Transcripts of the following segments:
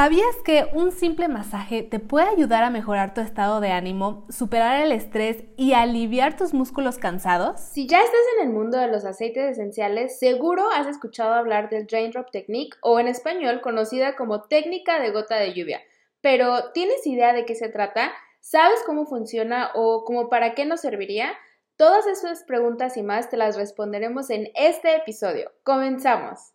¿Sabías que un simple masaje te puede ayudar a mejorar tu estado de ánimo, superar el estrés y aliviar tus músculos cansados? Si ya estás en el mundo de los aceites esenciales, seguro has escuchado hablar del Drain Drop Technique o en español conocida como técnica de gota de lluvia. Pero, ¿tienes idea de qué se trata? ¿Sabes cómo funciona o cómo para qué nos serviría? Todas esas preguntas y más te las responderemos en este episodio. Comenzamos.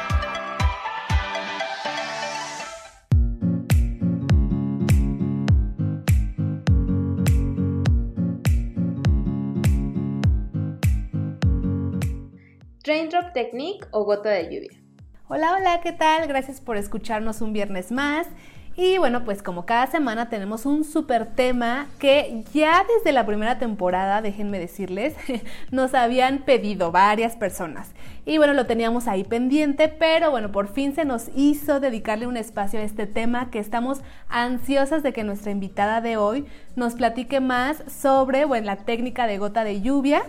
Raindrop Technique o gota de lluvia. Hola, hola, ¿qué tal? Gracias por escucharnos un viernes más. Y bueno, pues como cada semana tenemos un súper tema que ya desde la primera temporada, déjenme decirles, nos habían pedido varias personas. Y bueno, lo teníamos ahí pendiente, pero bueno, por fin se nos hizo dedicarle un espacio a este tema que estamos ansiosas de que nuestra invitada de hoy nos platique más sobre, bueno, la técnica de gota de lluvia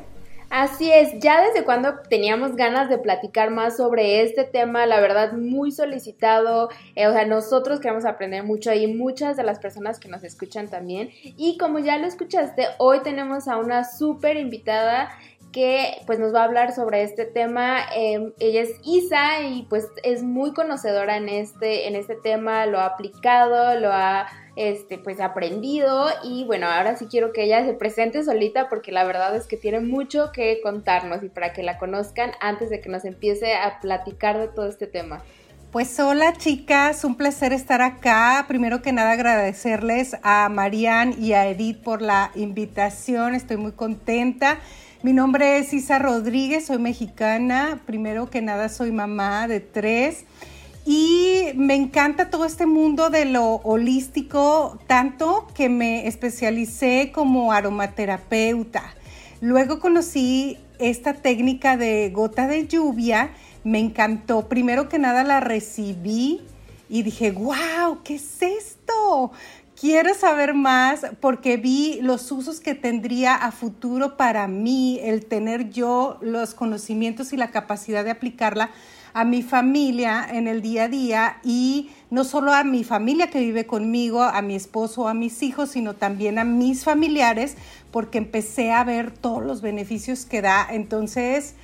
Así es, ya desde cuando teníamos ganas de platicar más sobre este tema, la verdad muy solicitado, eh, o sea, nosotros queremos aprender mucho y muchas de las personas que nos escuchan también. Y como ya lo escuchaste, hoy tenemos a una súper invitada que pues nos va a hablar sobre este tema. Em, ella es Isa y pues es muy conocedora en este, en este tema, lo ha aplicado, lo ha este, pues aprendido y bueno, ahora sí quiero que ella se presente solita porque la verdad es que tiene mucho que contarnos y para que la conozcan antes de que nos empiece a platicar de todo este tema. Pues hola chicas, un placer estar acá. Primero que nada agradecerles a Marian y a Edith por la invitación, estoy muy contenta. Mi nombre es Isa Rodríguez, soy mexicana. Primero que nada soy mamá de tres. Y me encanta todo este mundo de lo holístico, tanto que me especialicé como aromaterapeuta. Luego conocí esta técnica de gota de lluvia, me encantó. Primero que nada la recibí y dije, wow, ¿qué es esto? Quiero saber más porque vi los usos que tendría a futuro para mí el tener yo los conocimientos y la capacidad de aplicarla a mi familia en el día a día y no solo a mi familia que vive conmigo, a mi esposo, a mis hijos, sino también a mis familiares, porque empecé a ver todos los beneficios que da. Entonces,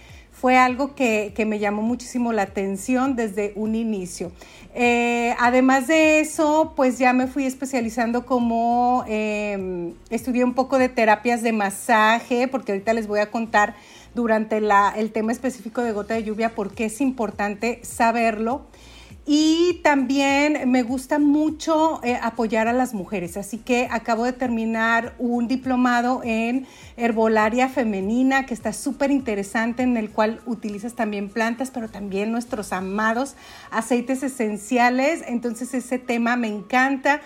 fue algo que, me llamó muchísimo la atención desde un inicio. Eh, además de eso, pues ya me fui especializando como em, estudié un poco de terapias de masaje, porque ahorita les voy a contar durante el tema específico de gota de lluvia porque es importante saberlo. Y también me gusta mucho eh, apoyar a las mujeres, así que acabo de terminar un diplomado en herbolaria femenina que está súper interesante, en el cual utilizas también plantas, pero también nuestros amados aceites esenciales. Entonces ese tema me encanta.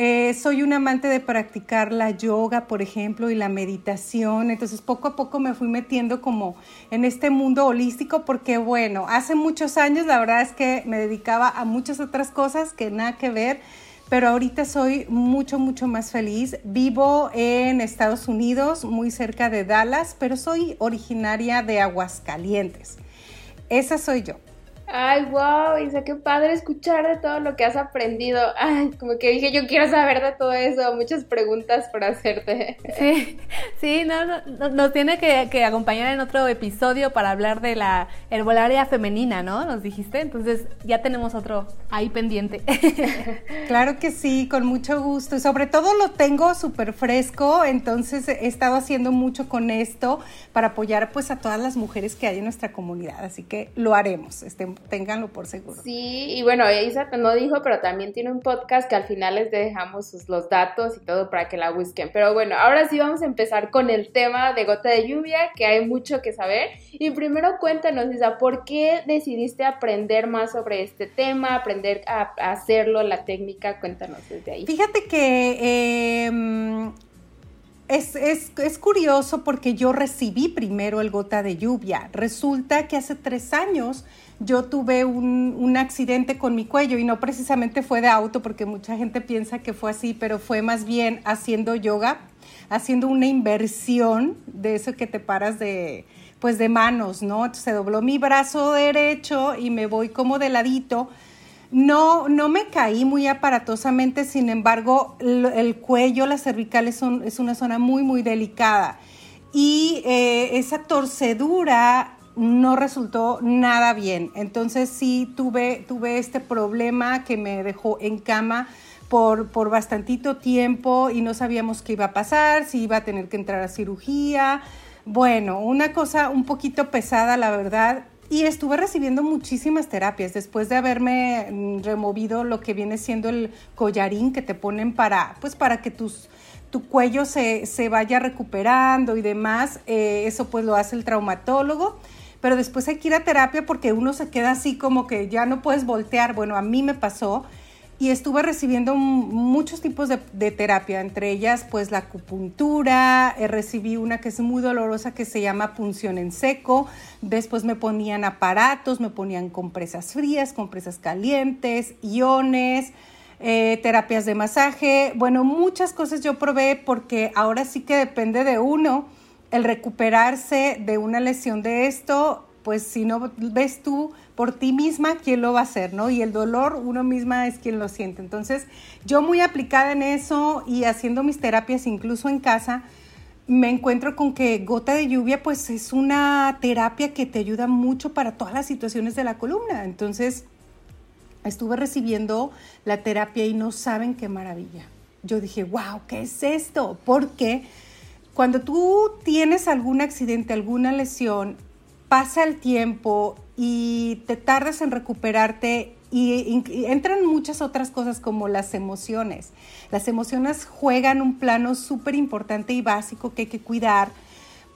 Eh, soy un amante de practicar la yoga, por ejemplo, y la meditación. Entonces, poco a poco me fui metiendo como en este mundo holístico porque, bueno, hace muchos años la verdad es que me dedicaba a muchas otras cosas que nada que ver. Pero ahorita soy mucho, mucho más feliz. Vivo en Estados Unidos, muy cerca de Dallas, pero soy originaria de Aguascalientes. Esa soy yo. Ay, wow, Isa, qué padre escuchar de todo lo que has aprendido. Ay, como que dije, yo quiero saber de todo eso, muchas preguntas por hacerte. Sí, sí, no, no, nos tiene que, que, acompañar en otro episodio para hablar de la herbolaria femenina, ¿no? Nos dijiste, entonces ya tenemos otro ahí pendiente. Claro que sí, con mucho gusto. Y sobre todo lo tengo súper fresco, entonces he estado haciendo mucho con esto para apoyar pues a todas las mujeres que hay en nuestra comunidad, así que lo haremos, estén ténganlo por seguro. Sí, y bueno, Isa no dijo, pero también tiene un podcast que al final les dejamos los datos y todo para que la busquen. Pero bueno, ahora sí vamos a empezar con el tema de gota de lluvia, que hay mucho que saber. Y primero cuéntanos, Isa, ¿por qué decidiste aprender más sobre este tema, aprender a, hacerlo, la técnica? Cuéntanos desde ahí. Fíjate que... Em, es, es, es, curioso porque yo recibí primero el gota de lluvia. Resulta que hace tres años yo tuve un, un, accidente con mi cuello y no precisamente fue de auto porque mucha gente piensa que fue así, pero fue más bien haciendo yoga, haciendo una inversión de eso que te paras de, pues de manos, ¿no? se dobló mi brazo derecho y me voy como de ladito no, no me caí muy aparatosamente, sin embargo, el, cuello, las cervicales son, es una zona muy, muy delicada. Y eh, esa torcedura no resultó nada bien. Entonces sí tuve, tuve este problema que me dejó en cama por, por bastantito tiempo y no sabíamos qué iba a pasar, si iba a tener que entrar a cirugía. Bueno, una cosa un poquito pesada, la verdad. Y estuve recibiendo muchísimas terapias después de haberme mm, removido lo que viene siendo el collarín que te ponen para, pues para que tus, tu cuello se, vaya recuperando y demás. Eh, eso pues lo hace el traumatólogo. Pero después hay que ir a terapia porque uno se queda así como que ya no puedes voltear. Bueno, a mí me pasó y estuve recibiendo muchos tipos de, terapia, entre ellas pues la acupuntura, eh, recibí una que es muy dolorosa que se llama punción en seco, después me ponían aparatos, me ponían compresas frías, compresas calientes, iones, eh, terapias de masaje, bueno, muchas cosas yo probé porque ahora sí que depende de uno el recuperarse de una lesión de esto, pues si no ves tú por ti misma, ¿quién lo va a hacer? ¿no? Y el dolor, uno misma es quien lo siente. Entonces, yo muy aplicada en eso y haciendo mis terapias incluso en casa, me encuentro con que gota de lluvia pues es una terapia que te ayuda mucho para todas las situaciones de la columna. Entonces, estuve recibiendo la terapia y no saben qué maravilla. Yo dije, wow, ¿qué es esto? Porque cuando tú tienes algún accidente, alguna lesión, pasa el tiempo y te tardas en recuperarte y, entran muchas otras cosas como las emociones. Las emociones juegan un plano súper importante y básico que hay que cuidar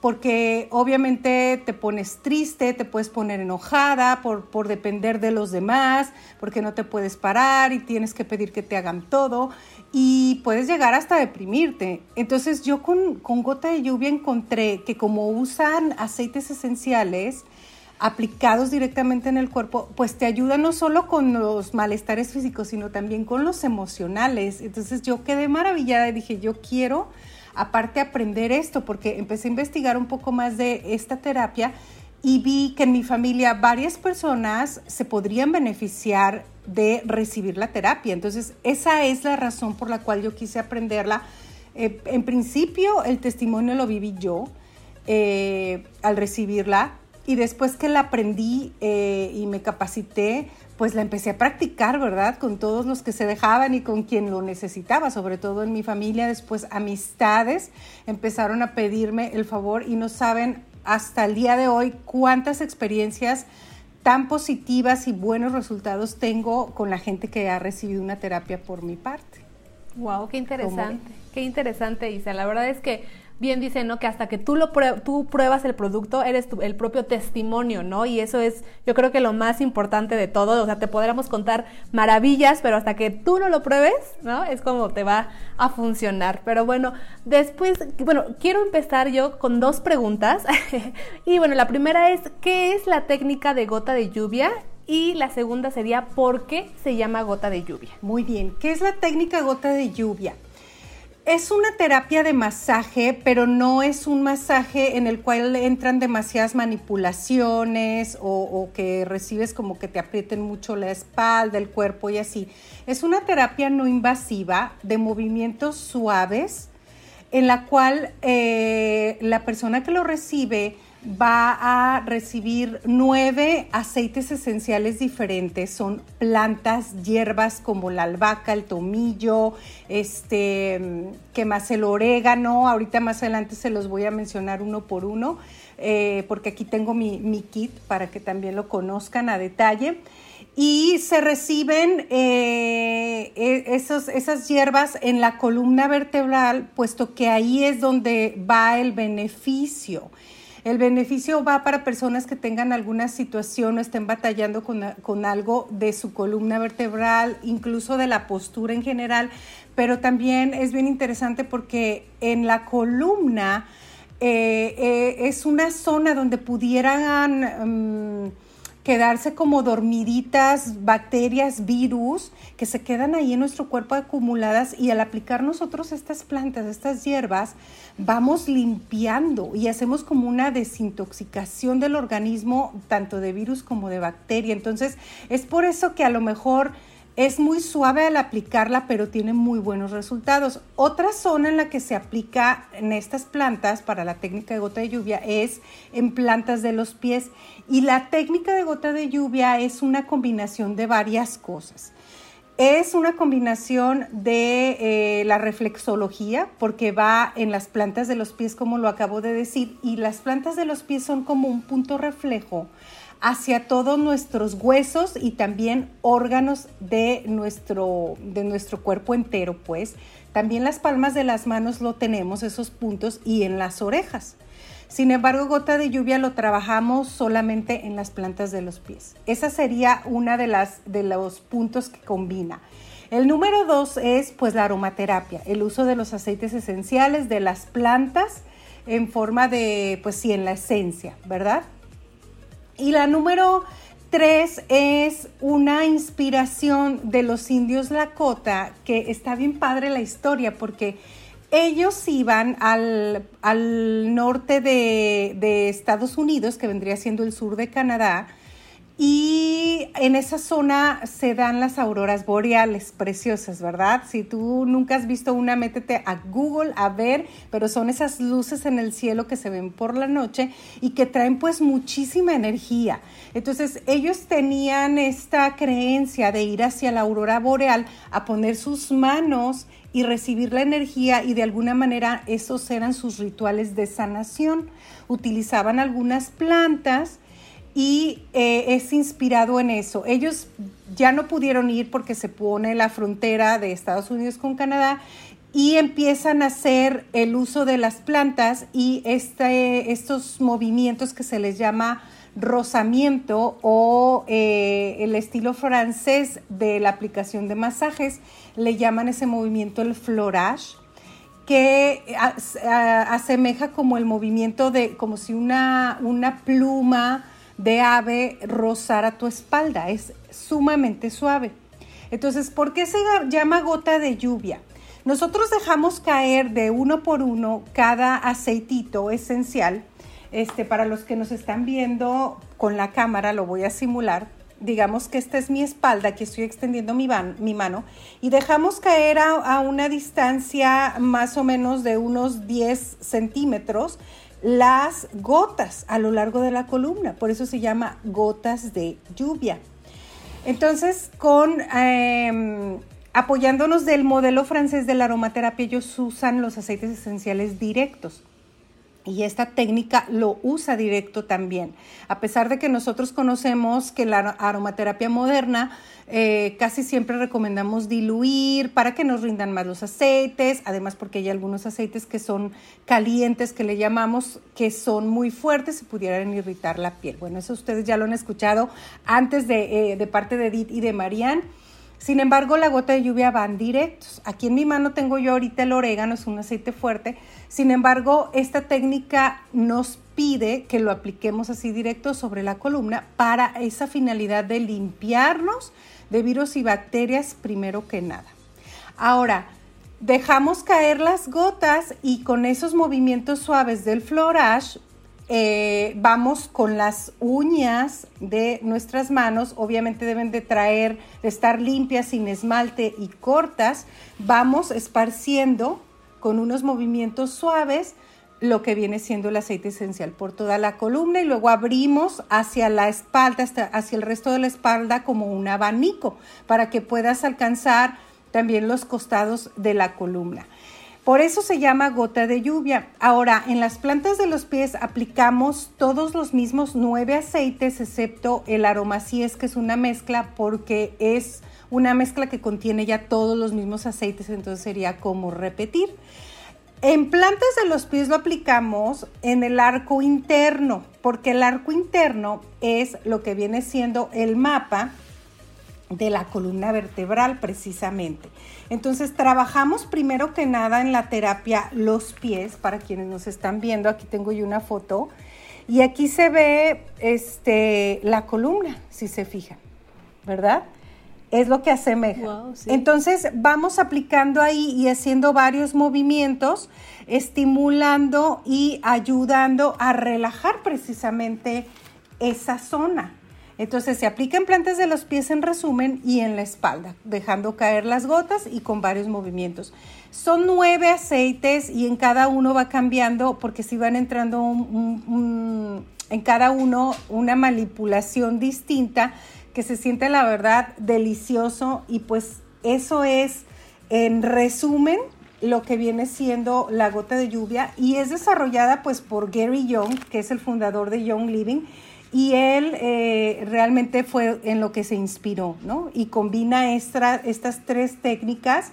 porque obviamente te pones triste, te puedes poner enojada por, por, depender de los demás, porque no te puedes parar y tienes que pedir que te hagan todo y puedes llegar hasta deprimirte. Entonces yo con, con gota de lluvia encontré que como usan aceites esenciales, aplicados directamente en el cuerpo, pues te ayuda no solo con los malestares físicos, sino también con los emocionales. Entonces yo quedé maravillada y dije, yo quiero aparte aprender esto, porque empecé a investigar un poco más de esta terapia y vi que en mi familia varias personas se podrían beneficiar de recibir la terapia. Entonces, esa es la razón por la cual yo quise aprenderla. Eh, en principio, el testimonio lo viví yo eh, al recibirla y después que la aprendí eh, y me capacité, pues la empecé a practicar, ¿verdad? Con todos los que se dejaban y con quien lo necesitaba, sobre todo en mi familia. Después amistades empezaron a pedirme el favor y no saben hasta el día de hoy cuántas experiencias tan positivas y buenos resultados tengo con la gente que ha recibido una terapia por mi parte. Wow, qué interesante, qué interesante, Isa. La verdad es que bien dice, ¿no? Que hasta que tú, lo tú pruebas el producto, eres el propio testimonio, ¿no? Y eso es, yo creo que lo más importante de todo. O sea, te podríamos contar maravillas, pero hasta que tú no lo pruebes, ¿no? Es como te va a funcionar. Pero bueno, después, bueno, quiero empezar yo con dos preguntas. y bueno, la primera es, ¿qué es la técnica de gota de lluvia? Y la segunda sería, ¿por qué se llama gota de lluvia? Muy bien, ¿qué es la técnica gota de lluvia? Es una terapia de masaje, pero no es un masaje en el cual entran demasiadas manipulaciones o, que recibes como que te aprieten mucho la espalda, el cuerpo y así. Es una terapia no invasiva de movimientos suaves en la cual eh, la persona que lo recibe va a recibir nueve aceites esenciales diferentes. Son plantas, hierbas como la albahaca, el tomillo, este, que más el orégano. Ahorita más adelante se los voy a mencionar uno por uno, eh, porque aquí tengo mi, mi, kit para que también lo conozcan a detalle. Y se reciben eh, e, esos, esas hierbas en la columna vertebral, puesto que ahí es donde va el beneficio. El beneficio va para personas que tengan alguna situación o estén batallando con, algo de su columna vertebral, incluso de la postura en general, pero también es bien interesante porque en la columna eh, eh, es una zona donde pudieran... Mm, quedarse como dormiditas, bacterias, virus, que se quedan ahí en nuestro cuerpo acumuladas y al aplicar nosotros estas plantas, estas hierbas, vamos limpiando y hacemos como una desintoxicación del organismo, tanto de virus como de bacteria. Entonces, es por eso que a lo mejor es muy suave al aplicarla, pero tiene muy buenos resultados. Otra zona en la que se aplica en estas plantas para la técnica de gota de lluvia es en plantas de los pies. Y la técnica de gota de lluvia es una combinación de varias cosas. Es una combinación de eh, la reflexología, porque va en las plantas de los pies, como lo acabo de decir, y las plantas de los pies son como un punto reflejo hacia todos nuestros huesos y también órganos de nuestro, de nuestro cuerpo entero, pues. También las palmas de las manos lo tenemos, esos puntos, y en las orejas. Sin embargo, gota de lluvia lo trabajamos solamente en las plantas de los pies. Esa sería una de, las, de los puntos que combina. El número dos es pues la aromaterapia, el uso de los aceites esenciales de las plantas en forma de, pues sí, en la esencia, ¿verdad? Y la número tres es una inspiración de los indios Lakota, que está bien padre la historia porque ellos iban al, norte de, de, Estados Unidos, que vendría siendo el sur de Canadá, y en esa zona se dan las auroras boreales preciosas, ¿verdad? Si tú nunca has visto una, métete a Google a ver, pero son esas luces en el cielo que se ven por la noche y que traen pues muchísima energía. Entonces ellos tenían esta creencia de ir hacia la aurora boreal a poner sus manos y recibir la energía y de alguna manera esos eran sus rituales de sanación. Utilizaban algunas plantas y eh, es inspirado en eso. Ellos ya no pudieron ir porque se pone la frontera de Estados Unidos con Canadá y empiezan a hacer el uso de las plantas y este, estos movimientos que se les llama rozamiento o eh, el estilo francés de la aplicación de masajes, le llaman ese movimiento el florage que asemeja como el movimiento de, como si una, una pluma de ave rozar a tu espalda, es sumamente suave. Entonces, ¿por qué se llama gota de lluvia? Nosotros dejamos caer de uno por uno cada aceitito esencial. Este, para los que nos están viendo con la cámara, lo voy a simular. Digamos que esta es mi espalda, que estoy extendiendo mi, mi mano, y dejamos caer a, a una distancia más o menos de unos 10 centímetros las gotas a lo largo de la columna, por eso se llama gotas de lluvia. Entonces, con em, apoyándonos del modelo francés de la aromaterapia, ellos usan los aceites esenciales directos. Y esta técnica lo usa directo también. A pesar de que nosotros conocemos que la aromaterapia moderna eh, casi siempre recomendamos diluir para que nos rindan más los aceites, además porque hay algunos aceites que son calientes, que le llamamos, que son muy fuertes y pudieran irritar la piel. Bueno, eso ustedes ya lo han escuchado antes de, eh, de parte de Edith y de Marianne. Sin embargo, la gota de lluvia van directos. Aquí en mi mano tengo yo ahorita el orégano, es un aceite fuerte. Sin embargo, esta técnica nos pide que lo apliquemos así directo sobre la columna para esa finalidad de limpiarnos de virus y bacterias primero que nada. Ahora, dejamos caer las gotas y con esos movimientos suaves del florage eh, vamos con las uñas de nuestras manos, obviamente deben de traer, de estar limpias, sin esmalte y cortas, vamos esparciendo con unos movimientos suaves lo que viene siendo el aceite esencial por toda la columna y luego abrimos hacia la espalda, hacia el resto de la espalda como un abanico para que puedas alcanzar también los costados de la columna. Por eso se llama gota de lluvia. Ahora, en las plantas de los pies aplicamos todos los mismos nueve aceites, excepto el aromacíes, que es una mezcla, porque es una mezcla que contiene ya todos los mismos aceites, entonces sería como repetir. En plantas de los pies lo aplicamos en el arco interno, porque el arco interno es lo que viene siendo el mapa de la columna vertebral precisamente. Entonces trabajamos primero que nada en la terapia los pies, para quienes nos están viendo, aquí tengo yo una foto, y aquí se ve este, la columna, si se fijan, ¿verdad? Es lo que asemeja. Entonces vamos aplicando ahí y haciendo varios movimientos, estimulando y ayudando a relajar precisamente esa zona. Entonces se aplica en plantas de los pies en resumen y en la espalda, dejando caer las gotas y con varios movimientos. Son nueve aceites y en cada uno va cambiando porque si van entrando en cada uno una manipulación distinta que se siente la verdad delicioso. Y pues eso es en resumen lo que viene siendo la gota de lluvia. Y es desarrollada pues por Gary Young, que es el fundador de Young Living y él eh, realmente fue en lo que se inspiró, ¿no? Y combina estas tres técnicas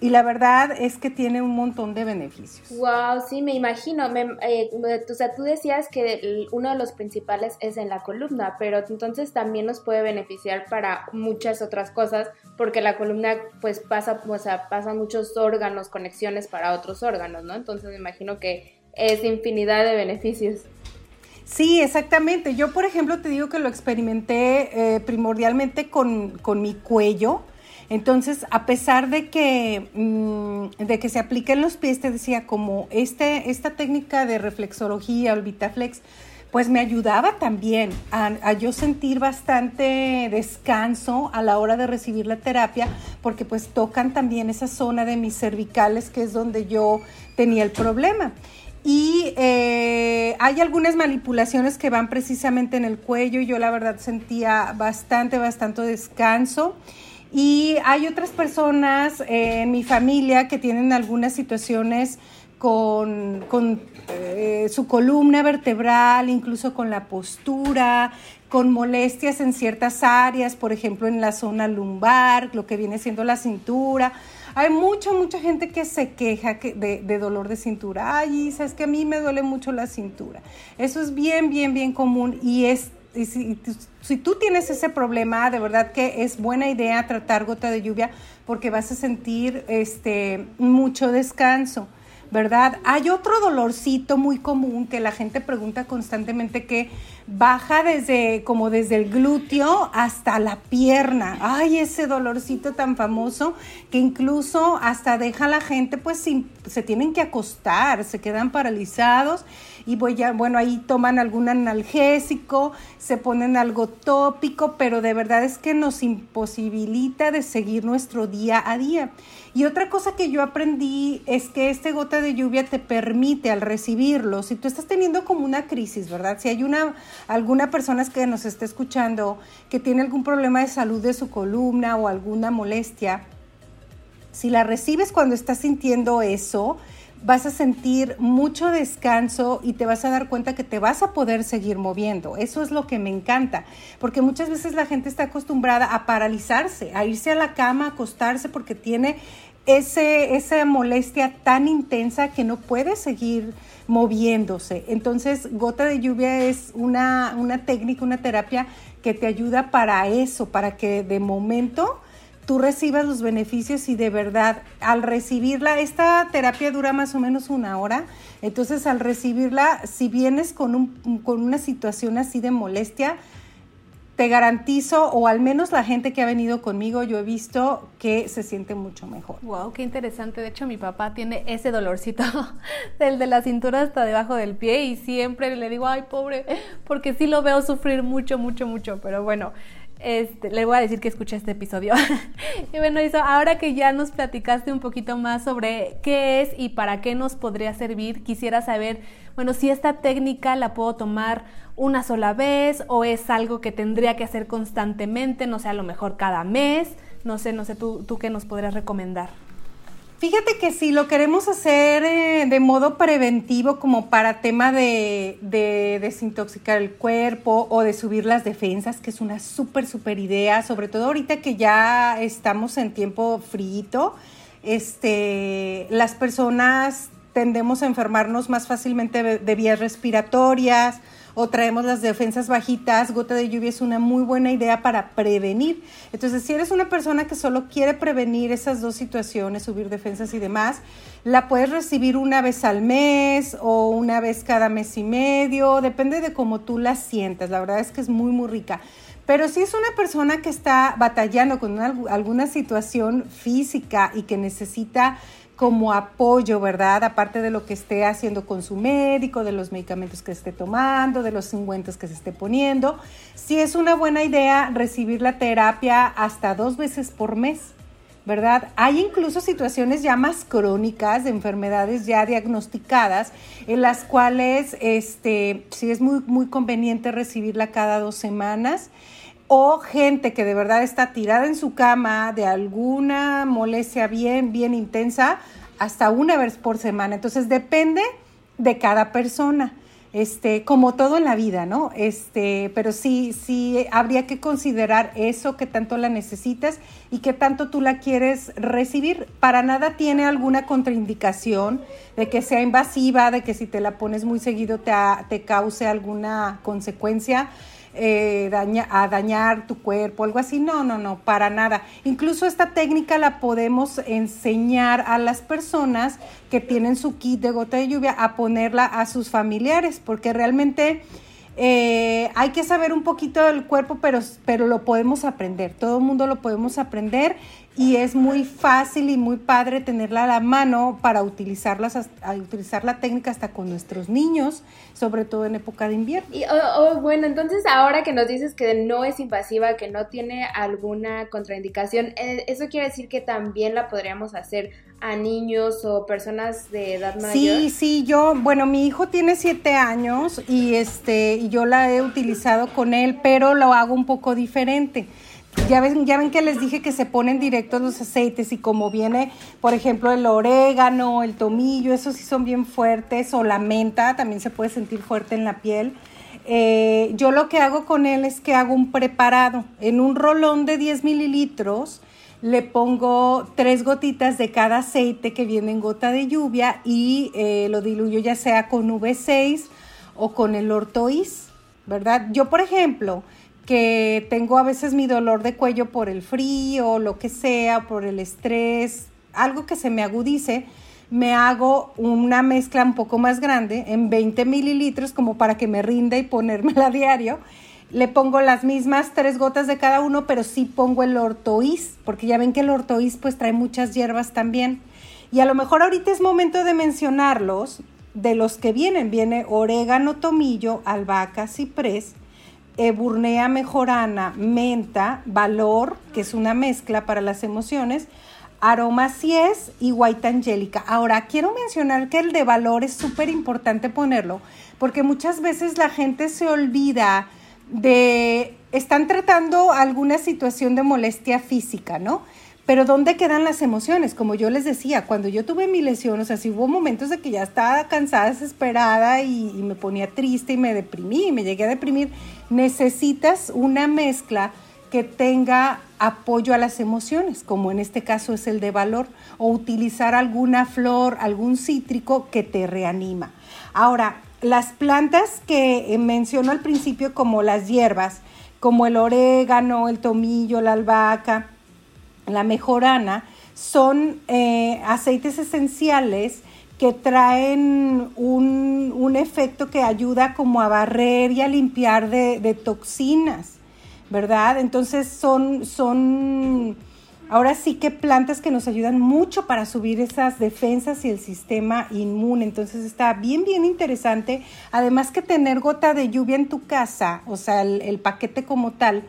y la verdad es que tiene un montón de beneficios. Wow, sí, me imagino. Eh, o sea, tú decías que uno de los principales es en la columna, pero entonces también nos puede beneficiar para muchas otras cosas, porque la columna pues pasa, o sea, pasa muchos órganos, conexiones para otros órganos, ¿no? Entonces me imagino que es infinidad de beneficios. Sí, exactamente. Yo, por ejemplo, te digo que lo experimenté eh, primordialmente con, mi cuello. Entonces, a pesar de que, mm, de que se aplica en los pies, te decía, como este, esta técnica de reflexología o el pues me ayudaba también a, a, yo sentir bastante descanso a la hora de recibir la terapia, porque pues tocan también esa zona de mis cervicales, que es donde yo tenía el problema. Y eh, hay algunas manipulaciones que van precisamente en el cuello yo la verdad sentía bastante, bastante descanso. Y hay otras personas en mi familia que tienen algunas situaciones con, eh, su columna vertebral, incluso con la postura, con molestias en ciertas áreas, por ejemplo en la zona lumbar, lo que viene siendo la cintura. Hay mucha, mucha gente que se queja de, dolor de cintura. Ay, Isa, es que a mí me duele mucho la cintura. Eso es bien, bien, bien común y es si, si, tú tienes ese problema, de verdad que es buena idea tratar gota de lluvia porque vas a sentir este, mucho descanso. ¿verdad? Hay otro dolorcito muy común que la gente pregunta constantemente que baja desde como desde el glúteo hasta la pierna. Ay, ese dolorcito tan famoso que incluso hasta deja a la gente pues se tienen que acostar, se quedan paralizados y voy ya, bueno, ahí toman algún analgésico, se ponen algo tópico, pero de verdad es que nos imposibilita de seguir nuestro día a día. Y otra cosa que yo aprendí es que este gota de lluvia te permite al recibirlo, si tú estás teniendo como una crisis, ¿verdad? Si hay una alguna persona que nos esté escuchando que tiene algún problema de salud de su columna o alguna molestia, si la recibes cuando estás sintiendo eso, vas a sentir mucho descanso y te vas a dar cuenta que te vas a poder seguir moviendo. Eso es lo que me encanta, porque muchas veces la gente está acostumbrada a paralizarse, a irse a la cama, a acostarse porque tiene ese, esa molestia tan intensa que no puede seguir moviéndose. Entonces, gota de lluvia es una, una técnica, una terapia que te ayuda para eso, para que de momento tú recibas los beneficios y de verdad al recibirla, esta terapia dura más o menos una hora, entonces al recibirla, si vienes con, un, con una situación así de molestia, te garantizo, o al menos la gente que ha venido conmigo, yo he visto que se siente mucho mejor. Wow, qué interesante. De hecho, mi papá tiene ese dolorcito del de la cintura hasta debajo del pie y siempre le digo, ay, pobre, porque sí lo veo sufrir mucho, mucho, mucho. Pero bueno, Este, le voy a decir que escuché este episodio. y bueno, eso, ahora que ya nos platicaste un poquito más sobre qué es y para qué nos podría servir, quisiera saber, bueno, si esta técnica la puedo tomar una sola vez o es algo que tendría que hacer constantemente, no sé, a lo mejor cada mes, no sé, no sé, tú, tú qué nos podrías recomendar. Fíjate que si lo queremos hacer eh, de modo preventivo, como para tema de, desintoxicar el cuerpo o de subir las defensas, que es una súper, súper idea, sobre todo ahorita que ya estamos en tiempo frío, este, las personas tendemos a enfermarnos más fácilmente de vías respiratorias, o traemos las defensas bajitas, gota de lluvia es una muy buena idea para prevenir. Entonces, si eres una persona que solo quiere prevenir esas dos situaciones, subir defensas y demás, la puedes recibir una vez al mes o una vez cada mes y medio, depende de cómo tú la sientas. La verdad es que es muy, muy rica. Pero si es una persona que está batallando con alguna situación física y que necesita como apoyo, ¿verdad? Aparte de lo que esté haciendo con su médico, de los medicamentos que esté tomando, de los ungüentos que se esté poniendo. Sí es una buena idea recibir la terapia hasta dos veces por mes, ¿verdad? Hay incluso situaciones ya más crónicas de enfermedades ya diagnosticadas en las cuales este, sí es muy, muy conveniente recibirla cada dos semanas o gente que de verdad está tirada en su cama de alguna molestia bien, bien intensa, hasta una vez por semana. Entonces depende de cada persona. Este, como todo en la vida, ¿no? Este, pero sí, sí habría que considerar eso que tanto la necesitas y que tanto tú la quieres recibir. Para nada tiene alguna contraindicación de que sea invasiva, de que si te la pones muy seguido te, te cause alguna consecuencia eh, a dañar tu cuerpo, algo así. No, no, no, para nada. Incluso esta técnica la podemos enseñar a las personas que tienen su kit de gota de lluvia a ponerla a sus familiares, porque realmente eh, hay que saber un poquito del cuerpo, pero, pero lo podemos aprender. Todo el mundo lo podemos aprender y es muy fácil y muy padre tenerla a la mano para utilizarlas, a utilizar la técnica hasta con nuestros niños, sobre todo en época de invierno. Y, oh, oh, bueno, entonces ahora que nos dices que no es invasiva, que no tiene alguna contraindicación, eh, ¿eso quiere decir que también la podríamos hacer a niños o personas de edad mayor? Sí, sí, yo, bueno, mi hijo tiene siete años y este, y yo la he utilizado con él, pero lo hago un poco diferente. Ya ven, ya ven que les dije que se ponen directos los aceites y como viene, por ejemplo, el orégano, el tomillo, esos sí son bien fuertes, o la menta también se puede sentir fuerte en la piel. Eh, yo lo que hago con él es que hago un preparado. En un rolón de 10 mililitros le pongo tres gotitas de cada aceite que viene en gota de lluvia y eh, lo diluyo ya sea con V6 o con el ortoís, ¿verdad? Yo, por ejemplo, que tengo a veces mi dolor de cuello por el frío, lo que sea, por el estrés, algo que se me agudice, me hago una mezcla un poco más grande, en 20 mililitros, como para que me rinda y ponérmela a diario. Le pongo las mismas tres gotas de cada uno, pero sí pongo el ortoís, porque ya ven que el ortoís pues trae muchas hierbas también. Y a lo mejor ahorita es momento de mencionarlos, de los que vienen. Viene orégano, tomillo, albahaca, ciprés, Eburnea mejorana, menta, valor, que es una mezcla para las emociones, aroma es y white angélica. Ahora, quiero mencionar que el de valor es súper importante ponerlo, porque muchas veces la gente se olvida de, están tratando alguna situación de molestia física, ¿no? Pero ¿dónde quedan las emociones? Como yo les decía, cuando yo tuve mi lesión, o sea, sí hubo momentos de que ya estaba cansada, desesperada y, y me ponía triste y me deprimí, y me llegué a deprimir. Necesitas una mezcla que tenga apoyo a las emociones, como en este caso es el de valor, o utilizar alguna flor, algún cítrico que te reanima. Ahora, las plantas que menciono al principio como las hierbas, como el orégano, el tomillo, la albahaca, la mejorana, son eh, aceites esenciales que traen un, efecto que ayuda como a barrer y a limpiar de, toxinas, ¿verdad? Entonces son, son ahora sí que plantas que nos ayudan mucho para subir esas defensas y el sistema inmune. Entonces está bien, bien interesante. Además que tener gota de lluvia en tu casa, o sea, el paquete como tal,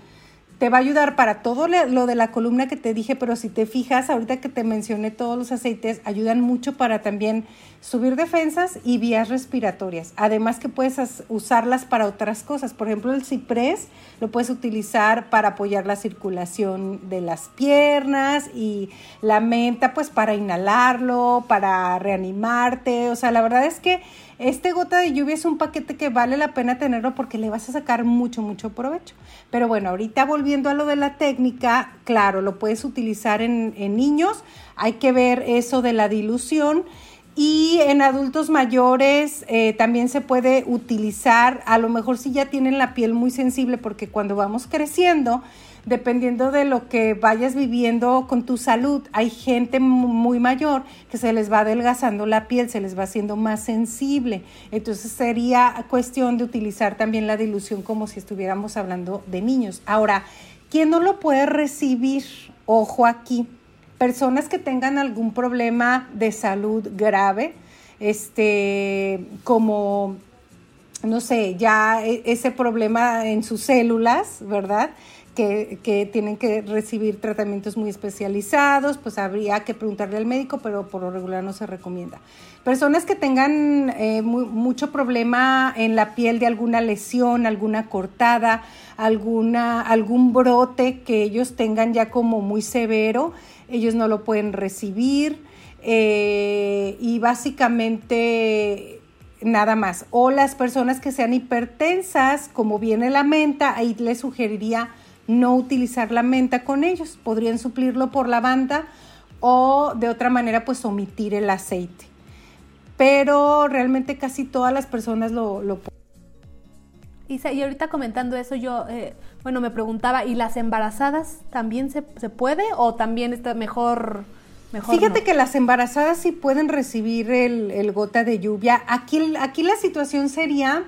te va a ayudar para todo lo de la columna que te dije, pero si te fijas, ahorita que te mencioné todos los aceites, ayudan mucho para también subir defensas y vías respiratorias. Además que puedes usarlas para otras cosas. Por ejemplo, el ciprés lo puedes utilizar para apoyar la circulación de las piernas y la menta pues para inhalarlo, para reanimarte. O sea, la verdad es que este gota de lluvia es un paquete que vale la pena tenerlo porque le vas a sacar mucho, mucho provecho. Pero bueno, ahorita volviendo a lo de la técnica, claro, lo puedes utilizar en, niños, hay que ver eso de la dilución. Y en adultos mayores eh, también se puede utilizar, a lo mejor si ya tienen la piel muy sensible, porque cuando vamos creciendo, dependiendo de lo que vayas viviendo con tu salud. Hay gente muy mayor que se les va adelgazando la piel, se les va haciendo más sensible. Entonces sería cuestión de utilizar también la dilución como si estuviéramos hablando de niños. Ahora, ¿quién no lo puede recibir? Ojo aquí, personas que tengan algún problema de salud grave, este, como no sé, ya e, ese problema en sus células, ¿verdad? Que, tienen que recibir tratamientos muy especializados, pues habría que preguntarle al médico, pero por lo regular no se recomienda. Personas que tengan eh, mucho problema en la piel de alguna lesión, alguna cortada, alguna, algún brote que ellos tengan ya como muy severo, ellos no lo pueden recibir. Eh, y básicamente nada más. O las personas que sean hipertensas, como viene la menta, ahí les sugeriría no utilizar la menta con ellos. Podrían suplirlo por lavanda o de otra manera pues omitir el aceite. Pero realmente casi todas las personas lo, lo Isa, y ahorita comentando eso, yo, eh, bueno, me preguntaba, ¿y las embarazadas también se, puede o también está mejor? mejor Fíjate que las embarazadas sí pueden recibir el, el, gota de lluvia. Aquí, aquí la situación sería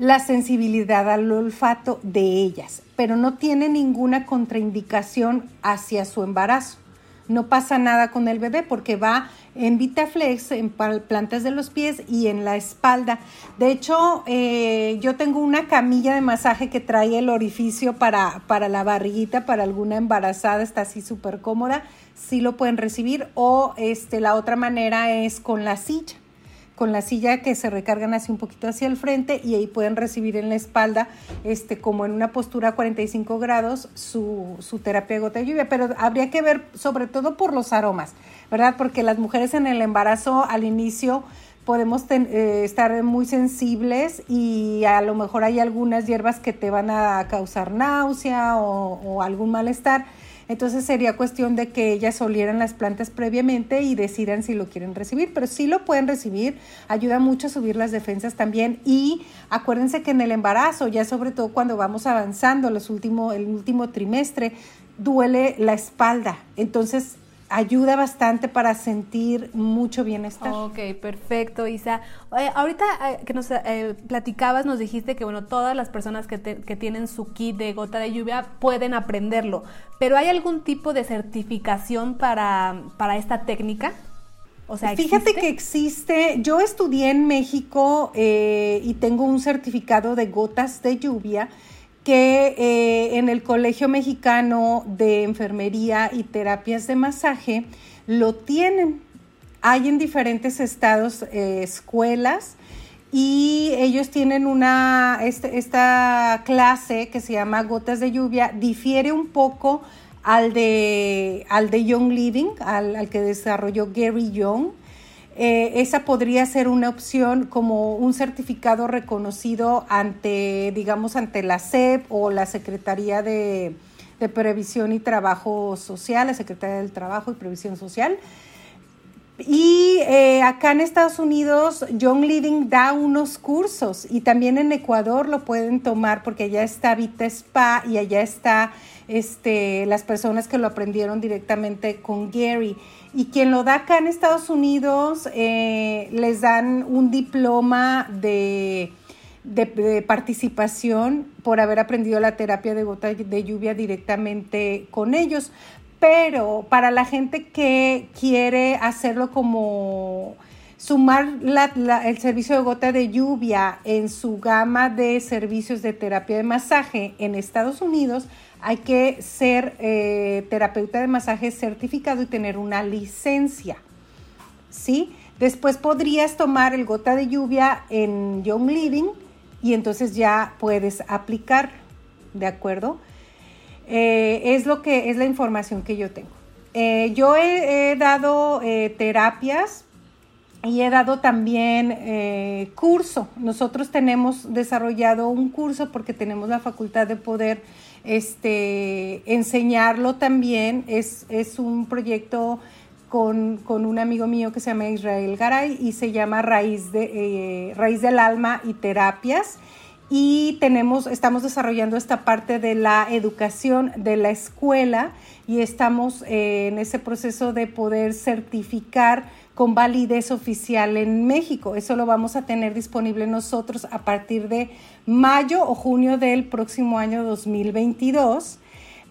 la sensibilidad al olfato de ellas, pero no tiene ninguna contraindicación hacia su embarazo. No pasa nada con el bebé porque va en Vitaflex, en plantas de los pies y en la espalda. De hecho, eh, yo tengo una camilla de masaje que trae el orificio para, para la barriguita, para alguna embarazada, está así súper cómoda. Sí lo pueden recibir. O este, la otra manera es con la silla con la silla que se recargan así un poquito hacia el frente y ahí pueden recibir en la espalda, este, como en una postura a 45 grados, su, su terapia de gota de lluvia. Pero habría que ver sobre todo por los aromas, ¿verdad? Porque las mujeres en el embarazo al inicio podemos eh, estar muy sensibles y a lo mejor hay algunas hierbas que te van a causar náusea o, o algún malestar entonces sería cuestión de que ellas olieran las plantas previamente y decidan si lo quieren recibir, pero sí lo pueden recibir, ayuda mucho a subir las defensas también y acuérdense que en el embarazo, ya sobre todo cuando vamos avanzando los último, el último trimestre, duele la espalda. Entonces ayuda bastante para sentir mucho bienestar. Ok, perfecto, Isa. ahorita eh, que nos eh, platicabas, nos dijiste que, bueno, todas las personas que, que, tienen su kit de gota de lluvia pueden aprenderlo, pero ¿hay algún tipo de certificación para, para esta técnica? O sea, Fíjate que existe, yo estudié en México eh, y tengo un certificado de gotas de lluvia que eh, en el Colegio Mexicano de Enfermería y Terapias de Masaje lo tienen. Hay en diferentes estados eh, escuelas y ellos tienen una, este, esta clase que se llama Gotas de Lluvia, difiere un poco al de, al de Young Living, al, al que desarrolló Gary Young. Eh, esa podría ser una opción como un certificado reconocido ante, digamos, ante la SEP o la Secretaría de, Previsión y Trabajo Social, la Secretaría del Trabajo y Previsión Social. Y eh, acá en Estados Unidos, Young Living da unos cursos y también en Ecuador lo pueden tomar porque allá está Vita Spa y allá está este, las personas que lo aprendieron directamente con Gary. Y quien lo da acá en Estados Unidos eh, les dan un diploma de, de, participación por haber aprendido la terapia de gota de lluvia directamente con ellos. Pero para la gente que quiere hacerlo como sumar el servicio de gota de lluvia en su gama de servicios de terapia de masaje en Estados Unidos, hay que ser eh, terapeuta de masaje certificado y tener una licencia. ¿Sí? Después podrías tomar el gota de lluvia en Young Living y entonces ya puedes aplicar, ¿de acuerdo? Eh, es lo que es la información que yo tengo. Eh, yo he, dado terapias y he dado también curso. Nosotros tenemos desarrollado un curso porque tenemos la facultad de poder este, enseñarlo también. Es, un proyecto con, un amigo mío que se llama Israel Garay y se llama Raíz, de, eh, Raíz del Alma y Terapias. Y tenemos, estamos desarrollando esta parte de la educación de la escuela y estamos eh, en ese proceso de poder certificar con validez oficial en México. Eso lo vamos a tener disponible nosotros a partir de mayo o junio del próximo año 2022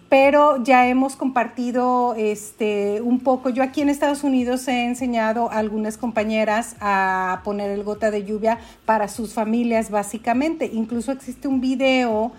pero ya hemos compartido este, un poco. Yo aquí en Estados Unidos he enseñado a algunas compañeras a poner el gota de lluvia para sus familias, básicamente. Incluso existe un video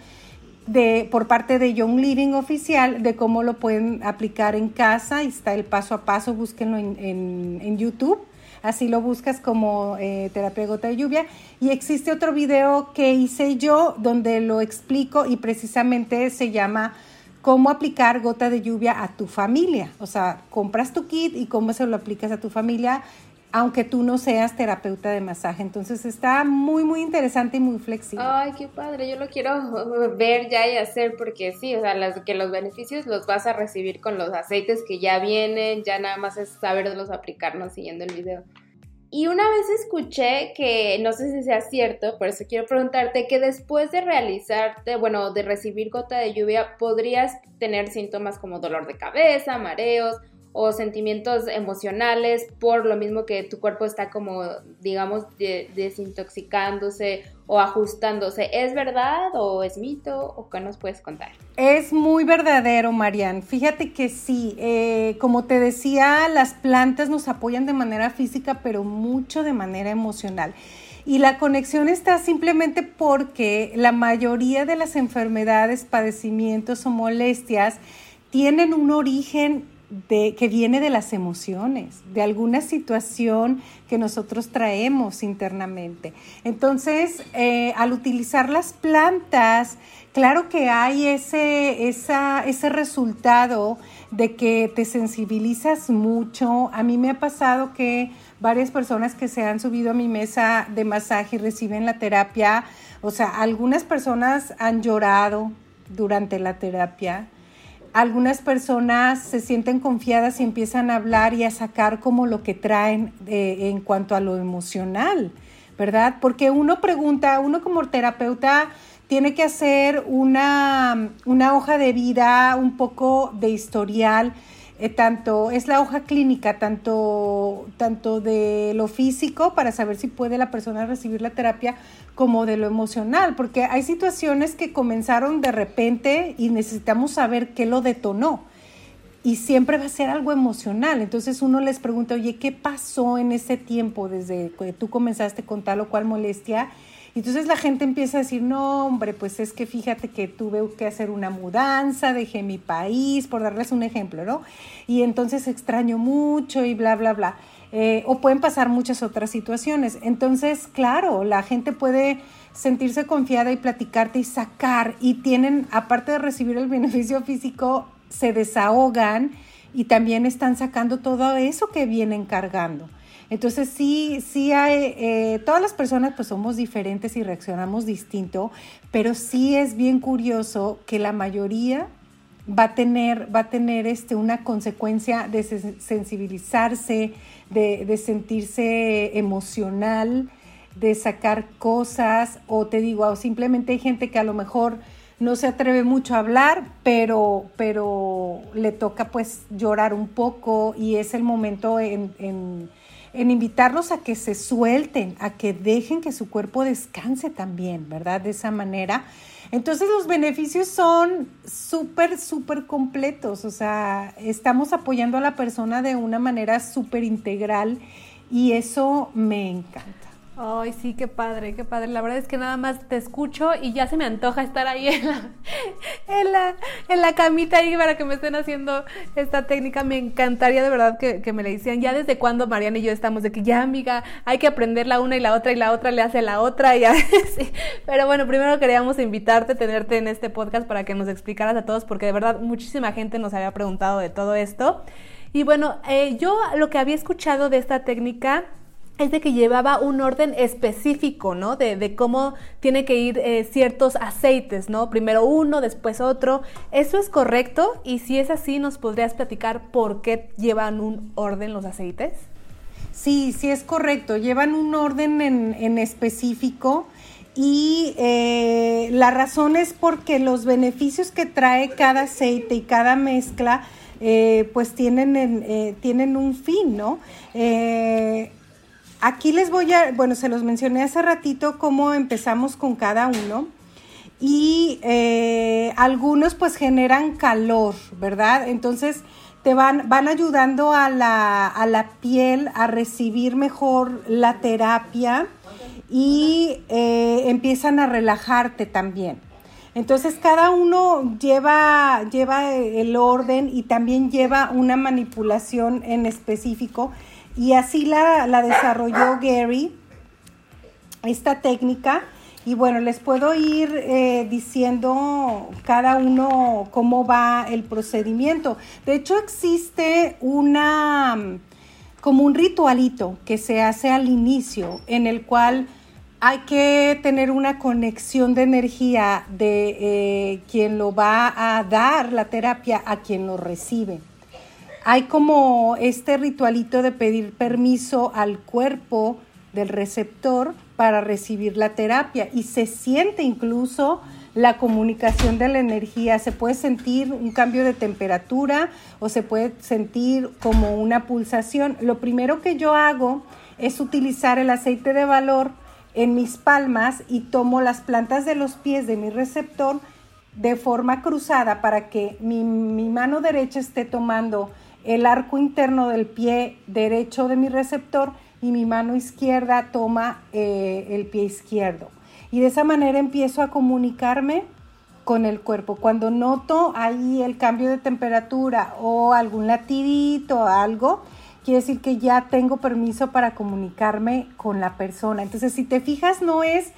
de, por parte de Young Living oficial de cómo lo pueden aplicar en casa. Y está el paso a paso, búsquenlo en, YouTube. Así lo buscas como eh, terapia gota de lluvia. Y existe otro video que hice yo donde lo explico y precisamente se llama cómo aplicar gota de lluvia a tu familia. O sea, compras tu kit y cómo se lo aplicas a tu familia aunque tú no seas terapeuta de masaje. Entonces está muy, muy interesante y muy flexible. Ay, qué padre, yo lo quiero ver ya y hacer porque sí, o sea, que los beneficios los vas a recibir con los aceites que ya vienen, ya nada más es saberlos aplicarnos siguiendo el video. Y una vez escuché que, no sé si sea cierto, por eso quiero preguntarte, que después de realizarte, bueno, de recibir gota de lluvia, podrías tener síntomas como dolor de cabeza, mareos o sentimientos emocionales por lo mismo que tu cuerpo está como, digamos, desintoxicándose o ajustándose. ¿Es verdad o es mito o qué nos puedes contar? Es muy verdadero, Marian. Fíjate que sí, eh, como te decía, las plantas nos apoyan de manera física, pero mucho de manera emocional. Y la conexión está simplemente porque la mayoría de las enfermedades, padecimientos o molestias tienen un origen que viene de las emociones, de alguna situación que nosotros traemos internamente. Entonces, eh, al utilizar las plantas, claro que hay ese, ese resultado de que te sensibilizas mucho. A mí me ha pasado que varias personas que se han subido a mi mesa de masaje y reciben la terapia, o sea, algunas personas han llorado durante la terapia algunas personas se sienten confiadas y empiezan a hablar y a sacar como lo que traen eh, en cuanto a lo emocional, ¿verdad? Porque uno pregunta, uno como terapeuta tiene que hacer una, una hoja de vida, un poco de historial, eh, tanto es la hoja clínica, tanto, tanto de lo físico para saber si puede la persona recibir la terapia, como de lo emocional, porque hay situaciones que comenzaron de repente y necesitamos saber qué lo detonó. Y siempre va a ser algo emocional. Entonces uno les pregunta, oye, ¿qué pasó en ese tiempo desde que tú comenzaste con tal o cual molestia? Entonces la gente empieza a decir, no, hombre, pues es que fíjate que tuve que hacer una mudanza, dejé mi país, por darles un ejemplo, ¿no? Y entonces extraño mucho y bla, bla, bla. Eh, o pueden pasar muchas otras situaciones. Entonces, claro, la gente puede sentirse confiada y platicarte y sacar y tienen, aparte de recibir el beneficio físico, se desahogan y también están sacando todo eso que vienen cargando. Entonces sí, sí hay, eh, todas las personas pues somos diferentes y reaccionamos distinto, pero sí es bien curioso que la mayoría va a tener, va a tener este, una consecuencia de sensibilizarse, de, sentirse emocional, de sacar cosas, o te digo, o simplemente hay gente que a lo mejor no se atreve mucho a hablar, pero, pero le toca pues llorar un poco y es el momento en, en, en, invitarlos a que se suelten, a que dejen que su cuerpo descanse también, ¿verdad? De esa manera. Entonces los beneficios son súper, súper completos, o sea, estamos apoyando a la persona de una manera súper integral y eso me encanta. Ay, sí, qué padre, qué padre. La verdad es que nada más te escucho y ya se me antoja estar ahí en la, en la, en la camita ahí para que me estén haciendo esta técnica. Me encantaría de verdad que, que me le decían ya desde cuando Mariana y yo estamos de que ya, amiga, hay que aprender la una y la otra y la otra le hace la otra y así. Pero bueno, primero queríamos invitarte, tenerte en este podcast para que nos explicaras a todos porque de verdad muchísima gente nos había preguntado de todo esto. Y bueno, eh, yo lo que había escuchado de esta técnica es de que llevaba un orden específico, ¿no? De, cómo tiene que ir eh, ciertos aceites, ¿no? Primero uno, después otro. ¿Eso es correcto? Y si es así, ¿nos podrías platicar por qué llevan un orden los aceites? Sí, sí es correcto. Llevan un orden en, específico y eh, la razón es porque los beneficios que trae cada aceite y cada mezcla eh, pues tienen, tienen un fin, ¿no? Aquí les voy a, bueno, se los mencioné hace ratito cómo empezamos con cada uno y eh, algunos pues generan calor, ¿verdad? Entonces te van, van ayudando a la, piel a recibir mejor la terapia y eh, empiezan a relajarte también. Entonces cada uno lleva, lleva el orden y también lleva una manipulación en específico y así la, desarrolló Gary, esta técnica. Y bueno, les puedo ir eh, diciendo cada uno cómo va el procedimiento. De hecho, existe una como un ritualito que se hace al inicio en el cual hay que tener una conexión de energía de eh, quien lo va a dar la terapia a quien lo recibe hay como este ritualito de pedir permiso al cuerpo del receptor para recibir la terapia y se siente incluso la comunicación de la energía. Se puede sentir un cambio de temperatura o se puede sentir como una pulsación. Lo primero que yo hago es utilizar el aceite de valor en mis palmas y tomo las plantas de los pies de mi receptor de forma cruzada para que mi, mano derecha esté tomando el arco interno del pie derecho de mi receptor y mi mano izquierda toma eh, el pie izquierdo. Y de esa manera empiezo a comunicarme con el cuerpo. Cuando noto ahí el cambio de temperatura o algún latidito o algo, quiere decir que ya tengo permiso para comunicarme con la persona. Entonces, si te fijas, no es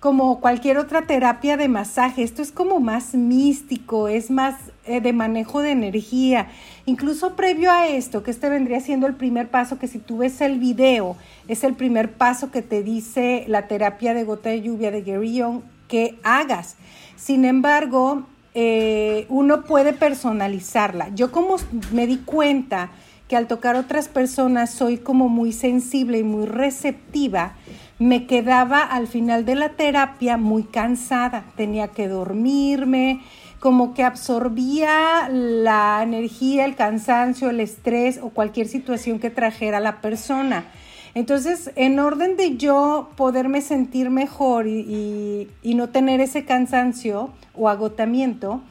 como cualquier otra terapia de masaje. Esto es como más místico, es más eh, de manejo de energía. Incluso previo a esto, que este vendría siendo el primer paso, que si tú ves el video, es el primer paso que te dice la terapia de gota de lluvia de Gary Young que hagas. Sin embargo, eh, uno puede personalizarla. Yo como me di cuenta que al tocar otras personas soy como muy sensible y muy receptiva, me quedaba al final de la terapia muy cansada, tenía que dormirme, como que absorbía la energía, el cansancio, el estrés o cualquier situación que trajera la persona. Entonces, en orden de yo poderme sentir mejor y, no tener ese cansancio o agotamiento,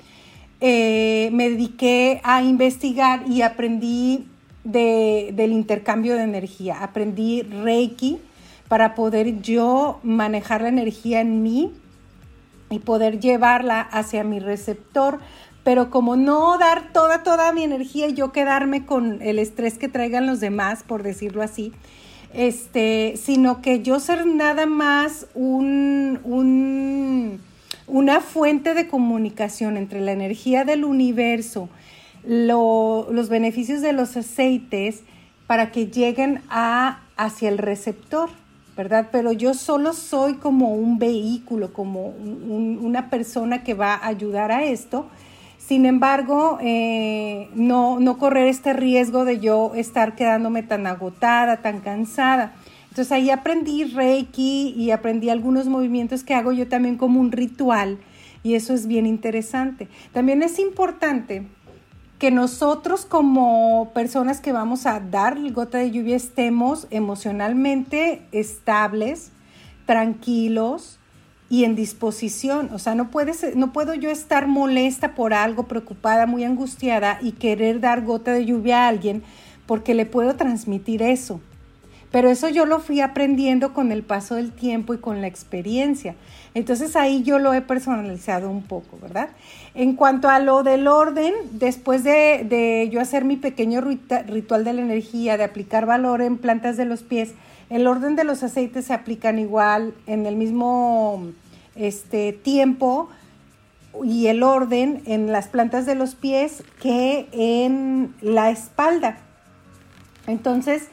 eh, me dediqué a investigar y aprendí del intercambio de energía. Aprendí Reiki, para poder yo manejar la energía en mí y poder llevarla hacia mi receptor, pero como no dar toda, toda mi energía y yo quedarme con el estrés que traigan los demás, por decirlo así, este, sino que yo ser nada más un, un, una fuente de comunicación entre la energía del universo, los beneficios de los aceites para que lleguen a, hacia el receptor. ¿Verdad? Pero yo solo soy como un vehículo, como una persona que va a ayudar a esto. Sin embargo, eh, no, no correr este riesgo de yo estar quedándome tan agotada, tan cansada. Entonces ahí aprendí Reiki y aprendí algunos movimientos que hago yo también como un ritual y eso es bien interesante. También es importante que nosotros como personas que vamos a dar gota de lluvia estemos emocionalmente estables, tranquilos y en disposición. O sea, no, puede no puedo yo estar molesta por algo, preocupada, muy angustiada y querer dar gota de lluvia a alguien porque le puedo transmitir eso. Pero eso yo lo fui aprendiendo con el paso del tiempo y con la experiencia. Entonces ahí yo lo he personalizado un poco, ¿verdad? En cuanto a lo del orden, después de, yo hacer mi pequeño ritual de la energía, de aplicar valor en plantas de los pies, el orden de los aceites se aplican igual en el mismo este, tiempo y el orden en las plantas de los pies que en la espalda. Entonces,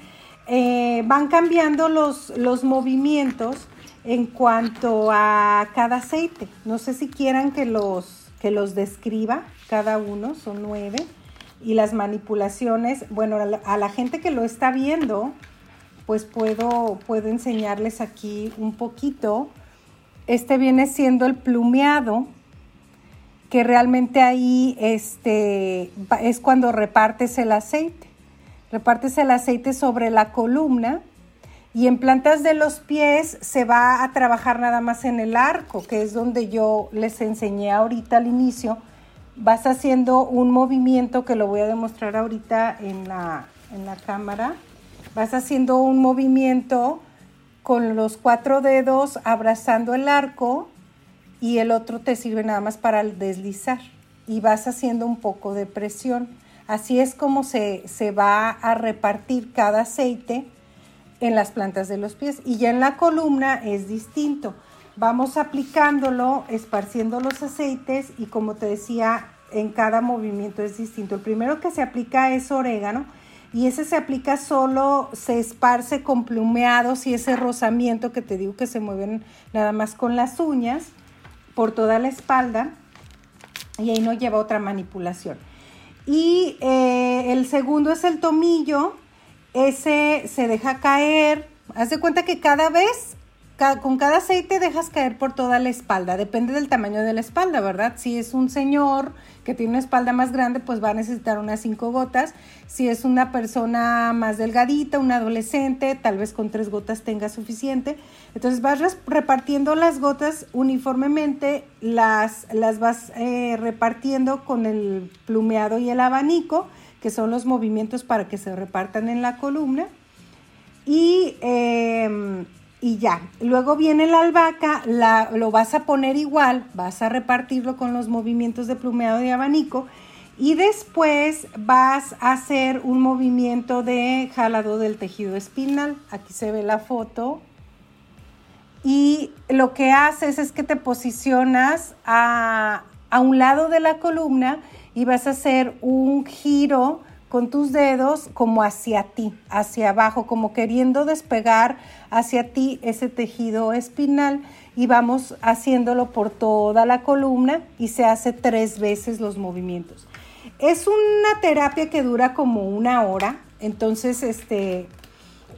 eh, van cambiando los, los movimientos en cuanto a cada aceite. No sé si quieran que los, que los describa cada uno, son nueve. Y las manipulaciones, bueno, a la, gente que lo está viendo, pues puedo, puedo enseñarles aquí un poquito. Este viene siendo el plumeado, que realmente ahí este, es cuando repartes el aceite. Repartes el aceite sobre la columna y en plantas de los pies se va a trabajar nada más en el arco, que es donde yo les enseñé ahorita al inicio. Vas haciendo un movimiento que lo voy a demostrar ahorita en la, en la cámara. Vas haciendo un movimiento con los cuatro dedos abrazando el arco y el otro te sirve nada más para deslizar y vas haciendo un poco de presión. Así es como se, va a repartir cada aceite en las plantas de los pies. Y ya en la columna es distinto. Vamos aplicándolo, esparciendo los aceites y como te decía, en cada movimiento es distinto. El primero que se aplica es orégano y ese se aplica solo, se esparce con plumeados y ese rozamiento que te digo que se mueven nada más con las uñas por toda la espalda y ahí no lleva otra manipulación. Y eh, el segundo es el tomillo. Ese se deja caer. Haz de cuenta que cada vez con cada aceite dejas caer por toda la espalda, depende del tamaño de la espalda, ¿verdad? Si es un señor que tiene una espalda más grande, pues va a necesitar unas cinco gotas. Si es una persona más delgadita, un adolescente, tal vez con tres gotas tenga suficiente. Entonces vas repartiendo las gotas uniformemente, las, las vas eh, repartiendo con el plumeado y el abanico, que son los movimientos para que se repartan en la columna. Y em, y ya. Luego viene la albahaca, la, lo vas a poner igual, vas a repartirlo con los movimientos de plumeado de abanico y después vas a hacer un movimiento de jalado del tejido espinal. Aquí se ve la foto. Y lo que haces es que te posicionas a, a un lado de la columna y vas a hacer un giro con tus dedos como hacia ti, hacia abajo, como queriendo despegar hacia ti ese tejido espinal y vamos haciéndolo por toda la columna y se hace tres veces los movimientos. Es una terapia que dura como una hora, entonces este,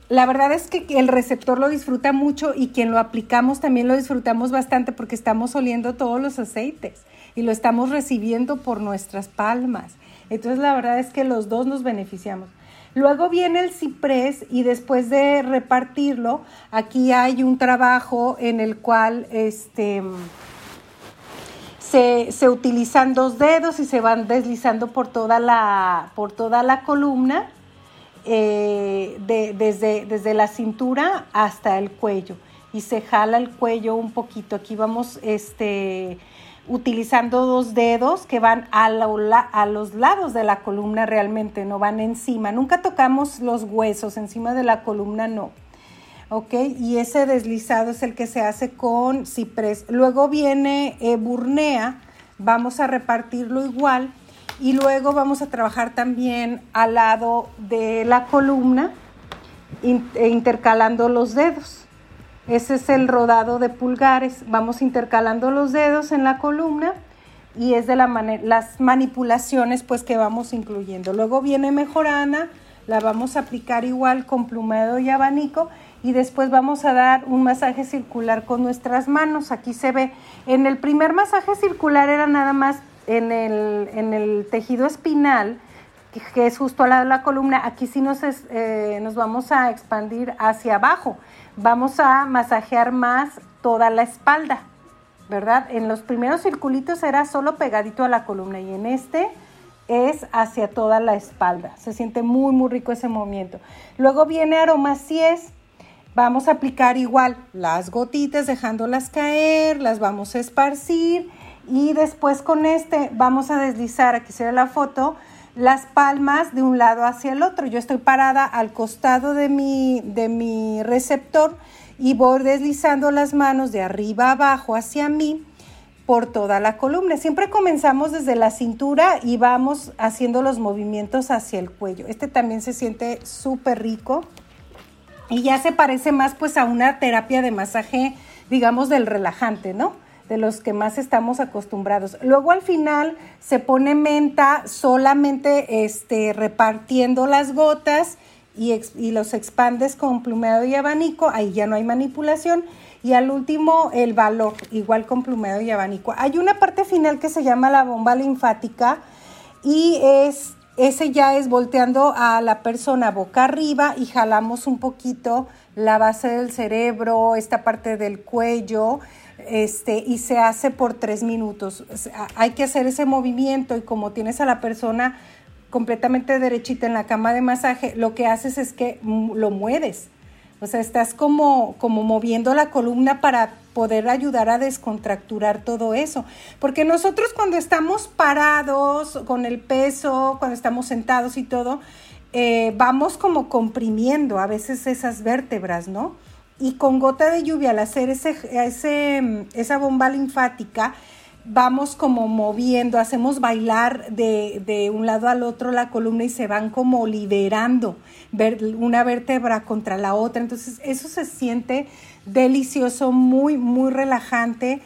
la verdad es que el receptor lo disfruta mucho y quien lo aplicamos también lo disfrutamos bastante porque estamos oliendo todos los aceites y lo estamos recibiendo por nuestras palmas. Entonces la verdad es que los dos nos beneficiamos. Luego viene el ciprés y después de repartirlo, aquí hay un trabajo en el cual este, se, utilizan dos dedos y se van deslizando por toda la, por toda la columna, eh, desde, desde la cintura hasta el cuello. Y se jala el cuello un poquito. Aquí vamos este, utilizando dos dedos que van a, a, los lados de la columna realmente, no van encima. Nunca tocamos los huesos, encima de la columna no. ¿Ok? Y ese deslizado es el que se hace con ciprés. Luego viene eh, burnea, vamos a repartirlo igual. Y luego vamos a trabajar también al lado de la columna, e intercalando los dedos. Ese es el rodado de pulgares. Vamos intercalando los dedos en la columna y es de la las manipulaciones pues que vamos incluyendo. Luego viene mejorana, la vamos a aplicar igual con plumado y abanico y después vamos a dar un masaje circular con nuestras manos. Aquí se ve, en el primer masaje circular era nada más en el, en el tejido espinal, que es justo al lado de la columna. Aquí sí nos, eh, nos vamos a expandir hacia abajo vamos a masajear más toda la espalda, ¿verdad? En los primeros circulitos era solo pegadito a la columna y en este es hacia toda la espalda. Se siente muy, muy rico ese movimiento. Luego viene aromacies. Vamos a aplicar igual las gotitas, dejándolas caer, las vamos a esparcir y después con este vamos a deslizar, aquí se ve la foto, las palmas de un lado hacia el otro. Yo estoy parada al costado de mi, de mi receptor y voy deslizando las manos de arriba abajo hacia mí por toda la columna. Siempre comenzamos desde la cintura y vamos haciendo los movimientos hacia el cuello. Este también se siente súper rico y ya se parece más pues a una terapia de masaje, digamos, del relajante, ¿no? De los que más estamos acostumbrados. Luego al final se pone menta solamente este, repartiendo las gotas y, y los expandes con plumero y abanico, ahí ya no hay manipulación y al último, el valor, igual con plumero y abanico. Hay una parte final que se llama la bomba linfática y es ese ya es volteando a la persona boca arriba y jalamos un poquito la base del cerebro, esta parte del cuello, este, y se hace por tres minutos. Hay que hacer ese movimiento y como tienes a la persona completamente derechita en la cama de masaje, lo que haces es que lo mueves o sea, estás como, como moviendo la columna para poder ayudar a descontracturar todo eso. Porque nosotros cuando estamos parados con el peso, cuando estamos sentados y todo, eh, vamos como comprimiendo a veces esas vértebras, ¿no? Y con gota de lluvia, al hacer ese, esa bomba linfática, vamos como moviendo, hacemos bailar de, de, un lado al otro la columna y se van como liberando una vértebra contra la otra. Entonces eso se siente delicioso, muy, muy relajante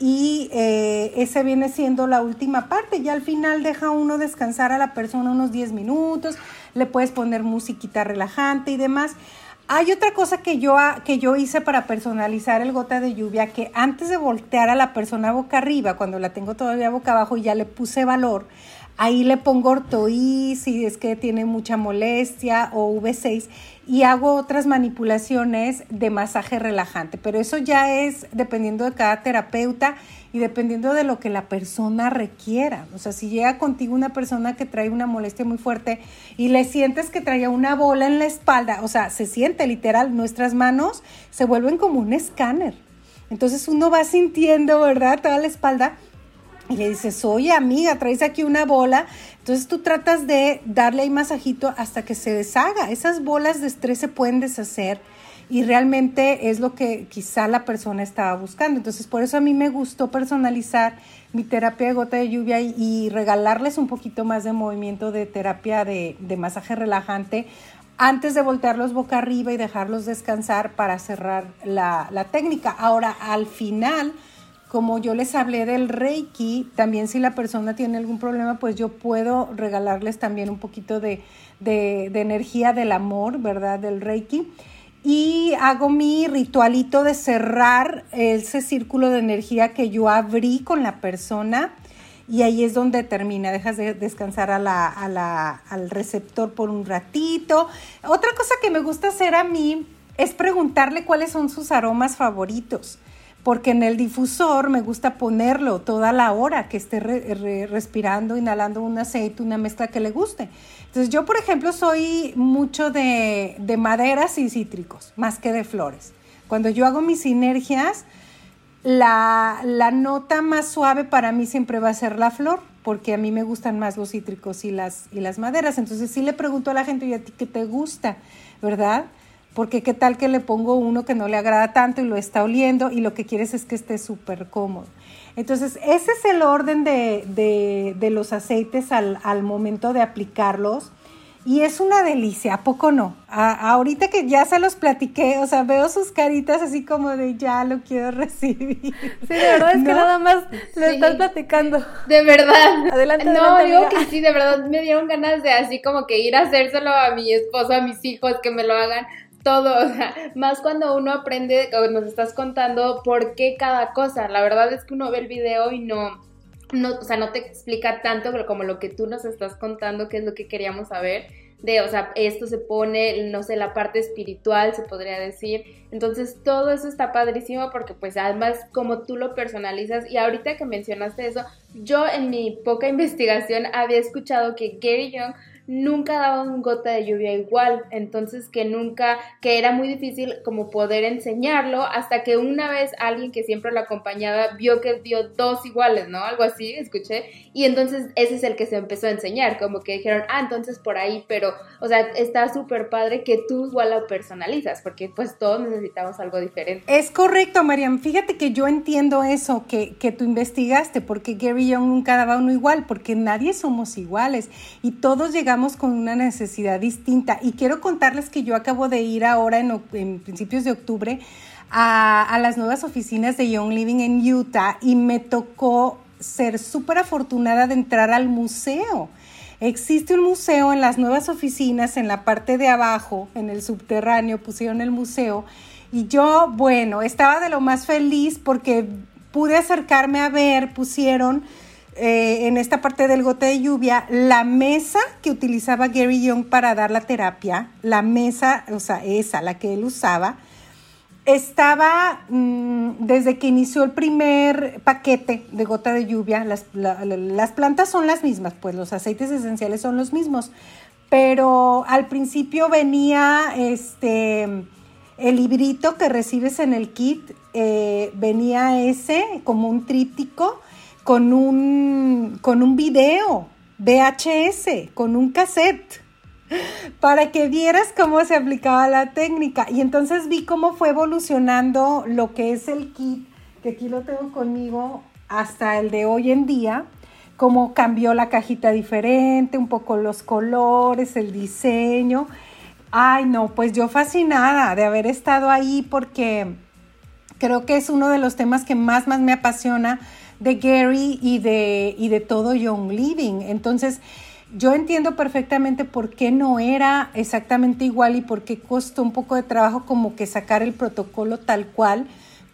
y eh, ese viene siendo la última parte. Ya al final deja uno descansar a la persona unos 10 minutos, le puedes poner musiquita relajante y demás. Hay otra cosa que yo, que yo hice para personalizar el gota de lluvia, que antes de voltear a la persona boca arriba, cuando la tengo todavía boca abajo y ya le puse valor, ahí le pongo ortoí si es que tiene mucha molestia o V6 y hago otras manipulaciones de masaje relajante, pero eso ya es dependiendo de cada terapeuta y dependiendo de lo que la persona requiera. O sea, si llega contigo una persona que trae una molestia muy fuerte y le sientes que traía una bola en la espalda, o sea, se siente literal, nuestras manos se vuelven como un escáner. Entonces uno va sintiendo, ¿verdad? Toda la espalda y le dices, oye amiga, traes aquí una bola. Entonces tú tratas de darle ahí masajito hasta que se deshaga. Esas bolas de estrés se pueden deshacer y realmente es lo que quizá la persona estaba buscando. Entonces, por eso a mí me gustó personalizar mi terapia de gota de lluvia y, regalarles un poquito más de movimiento de terapia de, masaje relajante antes de voltearlos boca arriba y dejarlos descansar para cerrar la, la técnica. Ahora, al final, como yo les hablé del Reiki, también si la persona tiene algún problema, pues yo puedo regalarles también un poquito de, de, de energía del amor, ¿verdad? Del Reiki y hago mi ritualito de cerrar ese círculo de energía que yo abrí con la persona y ahí es donde termina, dejas de descansar al receptor por un ratito. Otra cosa que me gusta hacer a mí es preguntarle cuáles son sus aromas favoritos porque en el difusor me gusta ponerlo toda la hora que esté respirando, inhalando un aceite, una mezcla que le guste. Entonces yo, por ejemplo, soy mucho de, de maderas y cítricos, más que de flores. Cuando yo hago mis sinergias, la, nota más suave para mí siempre va a ser la flor, porque a mí me gustan más los cítricos y las, y las maderas. Entonces sí le pregunto a la gente, ¿y a ti qué te gusta? ¿Verdad? Porque qué tal que le pongo uno que no le agrada tanto y lo está oliendo y lo que quieres es que esté súper cómodo. Entonces, ese es el orden de, los aceites al, momento de aplicarlos. Y es una delicia, ¿a poco no? ahorita que ya se los platiqué, o sea, veo sus caritas así como de ya lo quiero recibir. Sí, de verdad es que nada más le estás platicando. De verdad. Adelante, No, digo que sí, de verdad me dieron ganas de así como que ir a hacérselo a mi esposo, a mis hijos, que me lo hagan todo, o sea, más cuando uno aprende, nos estás contando por qué cada cosa. La verdad es que uno ve el video y no, no, o sea, no te explica tanto como lo que tú nos estás contando, que es lo que queríamos saber. de, o sea, esto se pone, no sé, la parte espiritual, se podría decir. Entonces, todo eso está padrísimo porque pues además como tú lo personalizas y ahorita que mencionaste eso, yo en mi poca investigación había escuchado que Gary Young nunca daba un gota de lluvia igual, entonces que nunca, que era muy difícil como poder enseñarlo hasta que una vez alguien que siempre lo acompañaba vio que dio dos iguales, ¿no? Algo así, escuché, y entonces ese es el que se empezó a enseñar, como que dijeron, ah, entonces por ahí, pero, o sea, está súper padre que tú igual lo personalizas, porque pues todos necesitamos algo diferente. Es correcto, Mariam, fíjate que yo entiendo eso, que, que tú investigaste, porque Gary Young nunca daba uno igual, porque nadie somos iguales, y todos llegamos con una necesidad distinta. Y quiero contarles que yo acabo de ir ahora en, principios de octubre a, las nuevas oficinas de Young Living en Utah y me tocó ser súper afortunada de entrar al museo. Existe un museo en las nuevas oficinas, en la parte de abajo, en el subterráneo, pusieron el museo. Y yo, bueno, estaba de lo más feliz porque pude acercarme a ver, pusieron eh, en esta parte del gote de lluvia, la mesa que utilizaba Gary Young para dar la terapia, la mesa, o sea, esa, la que él usaba, estaba mm, desde que inició el primer paquete de gota de lluvia, las, las plantas son las mismas, pues los aceites esenciales son los mismos, pero al principio venía este el librito que recibes en el kit, eh, venía ese como un tríptico con un, con un video VHS, con un cassette, para que vieras cómo se aplicaba la técnica. Y entonces vi cómo fue evolucionando lo que es el kit, que aquí lo tengo conmigo, hasta el de hoy en día, cómo cambió la cajita diferente, un poco los colores, el diseño. Ay, no, pues yo fascinada de haber estado ahí porque creo que es uno de los temas que más, más me apasiona de Gary y de, y de todo Young Living. Entonces, yo entiendo perfectamente por qué no era exactamente igual y por qué costó un poco de trabajo como que sacar el protocolo tal cual,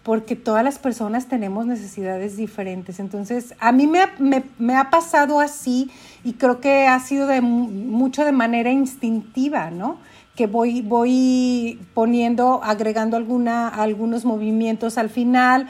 porque todas las personas tenemos necesidades diferentes. Entonces, a mí me, ha pasado así y creo que ha sido de mucho de manera instintiva, ¿no? Que voy, voy poniendo, agregando alguna, algunos movimientos al final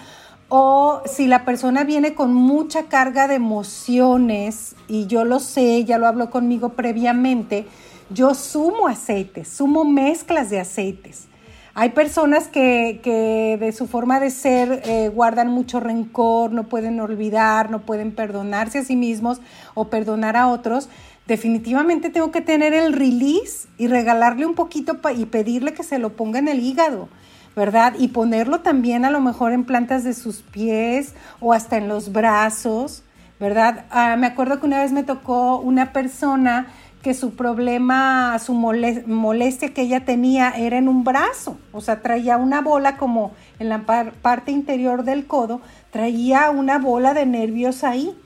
o si la persona viene con mucha carga de emociones, y yo lo sé, ya lo habló conmigo previamente, yo sumo aceites, sumo mezclas de aceites. Hay personas que, de su forma de ser eh, guardan mucho rencor, no pueden olvidar, no pueden perdonarse a sí mismos o perdonar a otros. Definitivamente tengo que tener el release y regalarle un poquito y pedirle que se lo ponga en el hígado ¿verdad? Y ponerlo también a lo mejor en plantas de sus pies o hasta en los brazos, ¿verdad? Ah, me acuerdo que una vez me tocó una persona que su problema, su molestia que ella tenía era en un brazo, o sea, traía una bola como en la parte interior del codo, traía una bola de nervios ahí.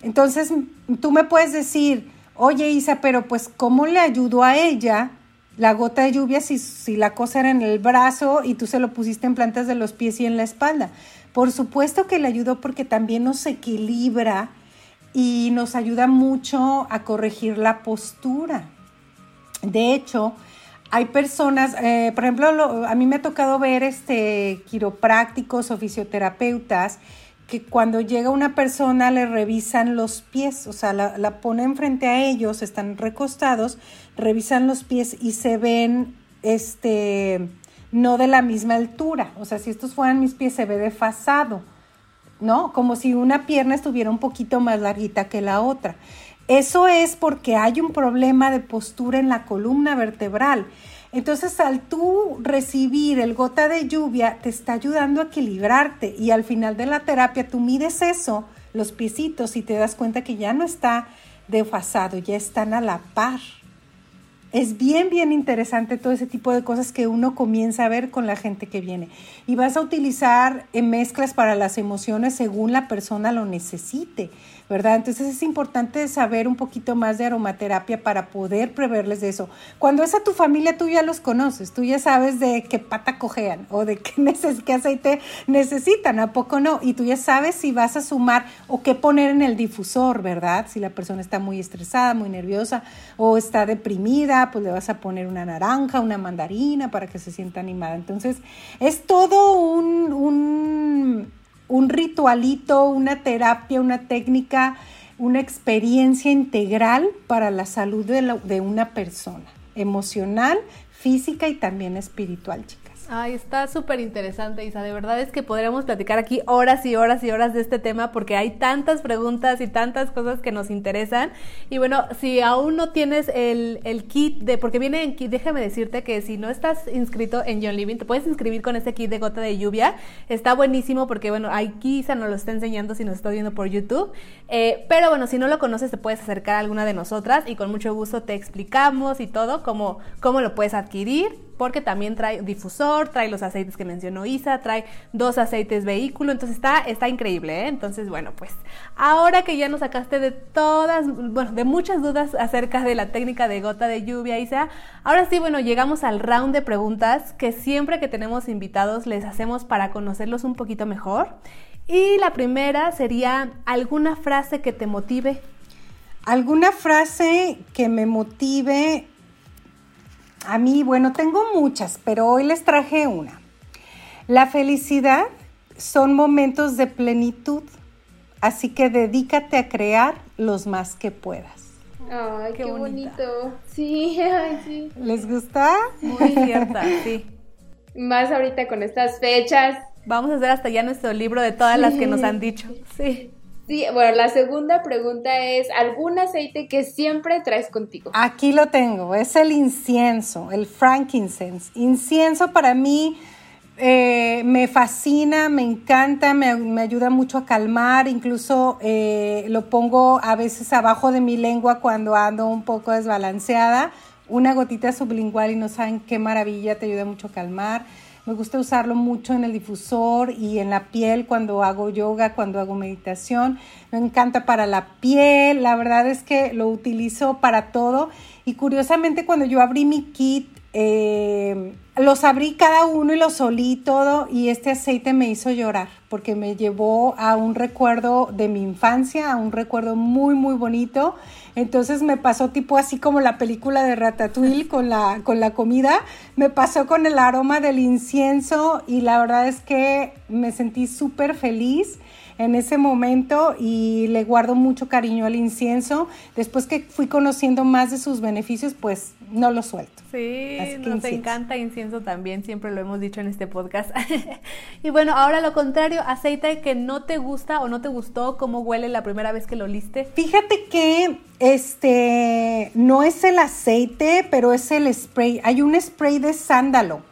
Entonces, tú me puedes decir, oye Isa, pero pues ¿cómo le ayudó a ella la gota de lluvia si, si la cosa era en el brazo y tú se lo pusiste en plantas de los pies y en la espalda. Por supuesto que le ayudó porque también nos equilibra y nos ayuda mucho a corregir la postura. De hecho, hay personas, eh, por ejemplo, a mí me ha tocado ver este, quiroprácticos o fisioterapeutas que cuando llega una persona le revisan los pies, o sea, la, la ponen frente a ellos, están recostados, revisan los pies y se ven, este, no de la misma altura, o sea, si estos fueran mis pies se ve desfasado, ¿no? Como si una pierna estuviera un poquito más larguita que la otra. Eso es porque hay un problema de postura en la columna vertebral. Entonces, al tú recibir el gota de lluvia, te está ayudando a equilibrarte y al final de la terapia tú mides eso, los piecitos, y te das cuenta que ya no está desfasado, ya están a la par. Es bien, bien interesante todo ese tipo de cosas que uno comienza a ver con la gente que viene. Y vas a utilizar eh, mezclas para las emociones según la persona lo necesite. ¿Verdad? Entonces es importante saber un poquito más de aromaterapia para poder preverles de eso. Cuando es a tu familia, tú ya los conoces, tú ya sabes de qué pata cojean o de qué, qué aceite necesitan, ¿a poco no? Y tú ya sabes si vas a sumar o qué poner en el difusor, ¿verdad? Si la persona está muy estresada, muy nerviosa o está deprimida, pues le vas a poner una naranja, una mandarina para que se sienta animada. Entonces es todo un, un un ritualito, una terapia, una técnica, una experiencia integral para la salud de, una persona, emocional, física y también espiritual. Ay, está súper interesante, Isa. De verdad es que podríamos platicar aquí horas y horas y horas de este tema porque hay tantas preguntas y tantas cosas que nos interesan. Y bueno, si aún no tienes el, el kit de, porque viene en kit, déjame decirte que si no estás inscrito en John Living, te puedes inscribir con ese kit de gota de lluvia. Está buenísimo porque, bueno, aquí Isa nos lo está enseñando si nos está viendo por YouTube. Eh, pero bueno, si no lo conoces, te puedes acercar a alguna de nosotras y con mucho gusto te explicamos y todo cómo, cómo lo puedes adquirir porque también trae difusor, trae los aceites que mencionó Isa, trae dos aceites vehículo, entonces está, está increíble, ¿eh? Entonces, bueno, pues ahora que ya nos sacaste de todas, bueno, de muchas dudas acerca de la técnica de gota de lluvia, Isa, ahora sí, bueno, llegamos al round de preguntas que siempre que tenemos invitados les hacemos para conocerlos un poquito mejor. Y la primera sería alguna frase que te motive. Alguna frase que me motive a mí, bueno, tengo muchas, pero hoy les traje una. La felicidad son momentos de plenitud, así que dedícate a crear los más que puedas. Ay, qué, bonito. Sí, ay, sí. ¿Les gusta? Muy cierta, sí. Más ahorita con estas fechas. Vamos a hacer hasta ya nuestro libro de todas las que nos han dicho. Sí. Bueno, la segunda pregunta es, ¿algún aceite que siempre traes contigo? Aquí lo tengo, es el incienso, el frankincense. Incienso para mí eh, me fascina, me encanta, me, ayuda mucho a calmar, incluso eh, lo pongo a veces abajo de mi lengua cuando ando un poco desbalanceada, una gotita sublingual y no saben qué maravilla, te ayuda mucho a calmar. Me gusta usarlo mucho en el difusor y en la piel cuando hago yoga, cuando hago meditación. Me encanta para la piel, la verdad es que lo utilizo para todo. Y curiosamente cuando yo abrí mi kit, eh, los abrí cada uno y los olí todo y este aceite me hizo llorar porque me llevó a un recuerdo de mi infancia, a un recuerdo muy, muy bonito. Entonces me pasó tipo así como la película de Ratatouille con la, con la comida, me pasó con el aroma del incienso y la verdad es que me sentí súper feliz en ese momento y le guardo mucho cariño al incienso. Después que fui conociendo más de sus beneficios, pues no lo suelto. Sí, nos encanta incienso también, siempre lo hemos dicho en este podcast. y bueno, ahora lo contrario, aceite que no te gusta o no te gustó, cómo huele la primera vez que lo liste. Fíjate que este no es el aceite, pero es el spray. Hay un spray de sándalo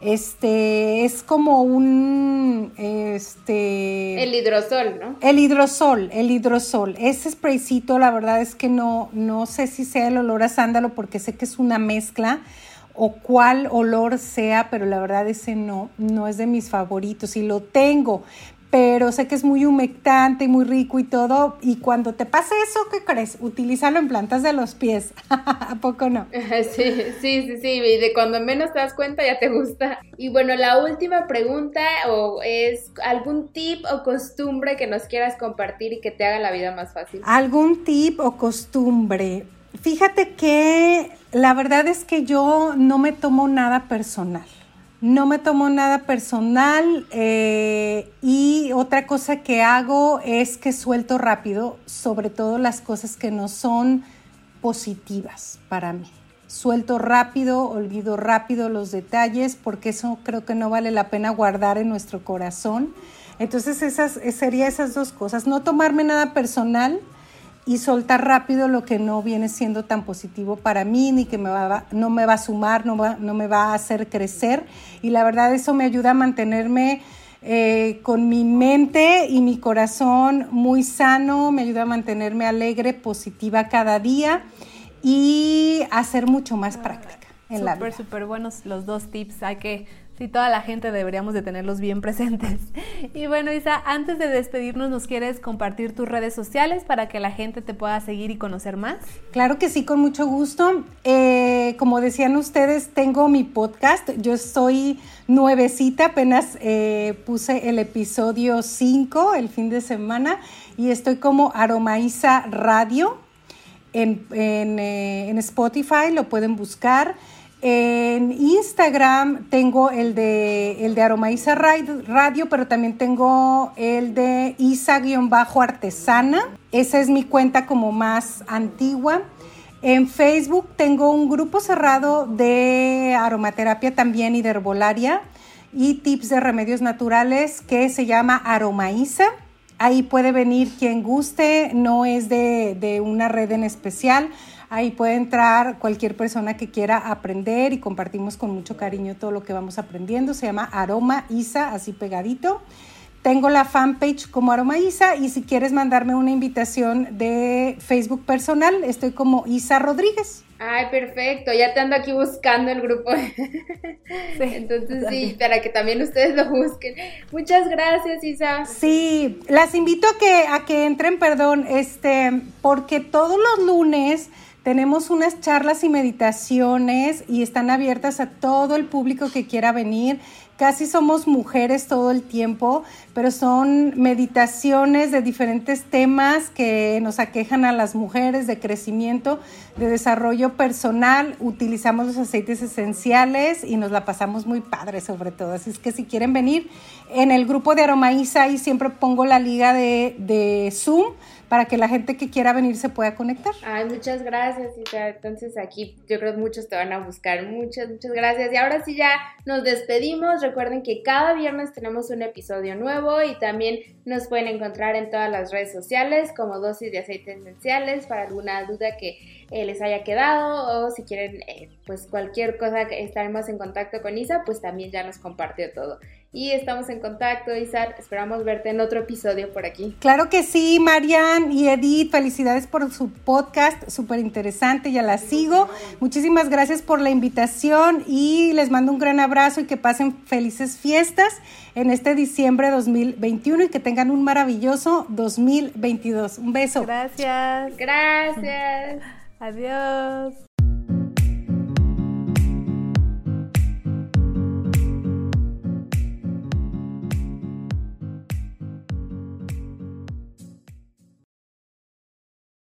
este es como un este el hidrosol, ¿no? El hidrosol, el hidrosol. Ese spraycito, la verdad es que no no sé si sea el olor a sándalo porque sé que es una mezcla o cuál olor sea, pero la verdad ese no no es de mis favoritos y lo tengo, pero sé que es muy humectante y muy rico y todo. Y cuando te pase eso, ¿qué crees? Utilízalo en plantas de los pies. ¿A poco no? Sí, sí, sí, sí. Y de cuando menos te das cuenta ya te gusta. Y bueno, la última pregunta o es algún tip o costumbre que nos quieras compartir y que te haga la vida más fácil. ¿Algún tip o costumbre? Fíjate que la verdad es que yo no me tomo nada personal. No me tomo nada personal eh, y otra cosa que hago es que suelto rápido, sobre todo las cosas que no son positivas para mí. Suelto rápido, olvido rápido los detalles porque eso creo que no vale la pena guardar en nuestro corazón. Entonces esas sería esas dos cosas, no tomarme nada personal y soltar rápido lo que no viene siendo tan positivo para mí, ni que me va, no me va a sumar, no, no me va a hacer crecer. Y la verdad eso me ayuda a mantenerme eh, con mi mente y mi corazón muy sano, me ayuda a mantenerme alegre, positiva cada día. y hacer mucho más práctica en la vida. Súper, súper buenos los dos tips. Hay que Sí, toda la gente deberíamos de tenerlos bien presentes. Y bueno, Isa, antes de despedirnos, ¿nos quieres compartir tus redes sociales para que la gente te pueda seguir y conocer más? Claro que sí, con mucho gusto. Eh, como decían ustedes, tengo mi podcast. Yo soy nuevecita, apenas eh, puse el episodio 5 el fin de semana y estoy como Aromaísa Radio en, en, eh, en Spotify, lo pueden buscar. En Instagram tengo el de, el de Aromaísa Radio, pero también tengo el de Isa-artesana. Esa es mi cuenta como más antigua. En Facebook tengo un grupo cerrado de aromaterapia también y de herbolaria y tips de remedios naturales que se llama Aromaísa. Ahí puede venir quien guste, no es de, de una red en especial. Ahí puede entrar cualquier persona que quiera aprender y compartimos con mucho cariño todo lo que vamos aprendiendo. Se llama Aroma Isa, así pegadito. Tengo la fanpage como Aroma Isa y si quieres mandarme una invitación de Facebook personal, estoy como Isa Rodríguez. Ay, perfecto, ya te ando aquí buscando el grupo. Entonces sí, para que también ustedes lo busquen. Muchas gracias, Isa. Sí, las invito a que, a que entren, perdón, este, porque todos los lunes tenemos unas charlas y meditaciones y están abiertas a todo el público que quiera venir. Casi somos mujeres todo el tiempo, pero son meditaciones de diferentes temas que nos aquejan a las mujeres de crecimiento, de desarrollo personal. Utilizamos los aceites esenciales y nos la pasamos muy padre sobre todo. Así es que si quieren venir en el grupo de Aromaísa, ahí siempre pongo la liga de, de Zoom para que la gente que quiera venir se pueda conectar. Ay, muchas gracias, Isa. Entonces aquí yo creo que muchos te van a buscar. Muchas, muchas gracias. Y ahora sí ya nos despedimos. Recuerden que cada viernes tenemos un episodio nuevo y también nos pueden encontrar en todas las redes sociales como dosis de aceites esenciales para alguna duda que eh, les haya quedado o si quieren eh, pues cualquier cosa que estaremos en contacto con Isa, pues también ya nos compartió todo y estamos en contacto, Isar. Esperamos verte en otro episodio por aquí. Claro que sí, Marian y Edith, felicidades por su podcast, súper interesante, ya la sigo. Muchísimas gracias por la invitación y les mando un gran abrazo y que pasen felices fiestas en este diciembre 2021 y que tengan un maravilloso 2022. Un beso. Gracias. Gracias. Adiós.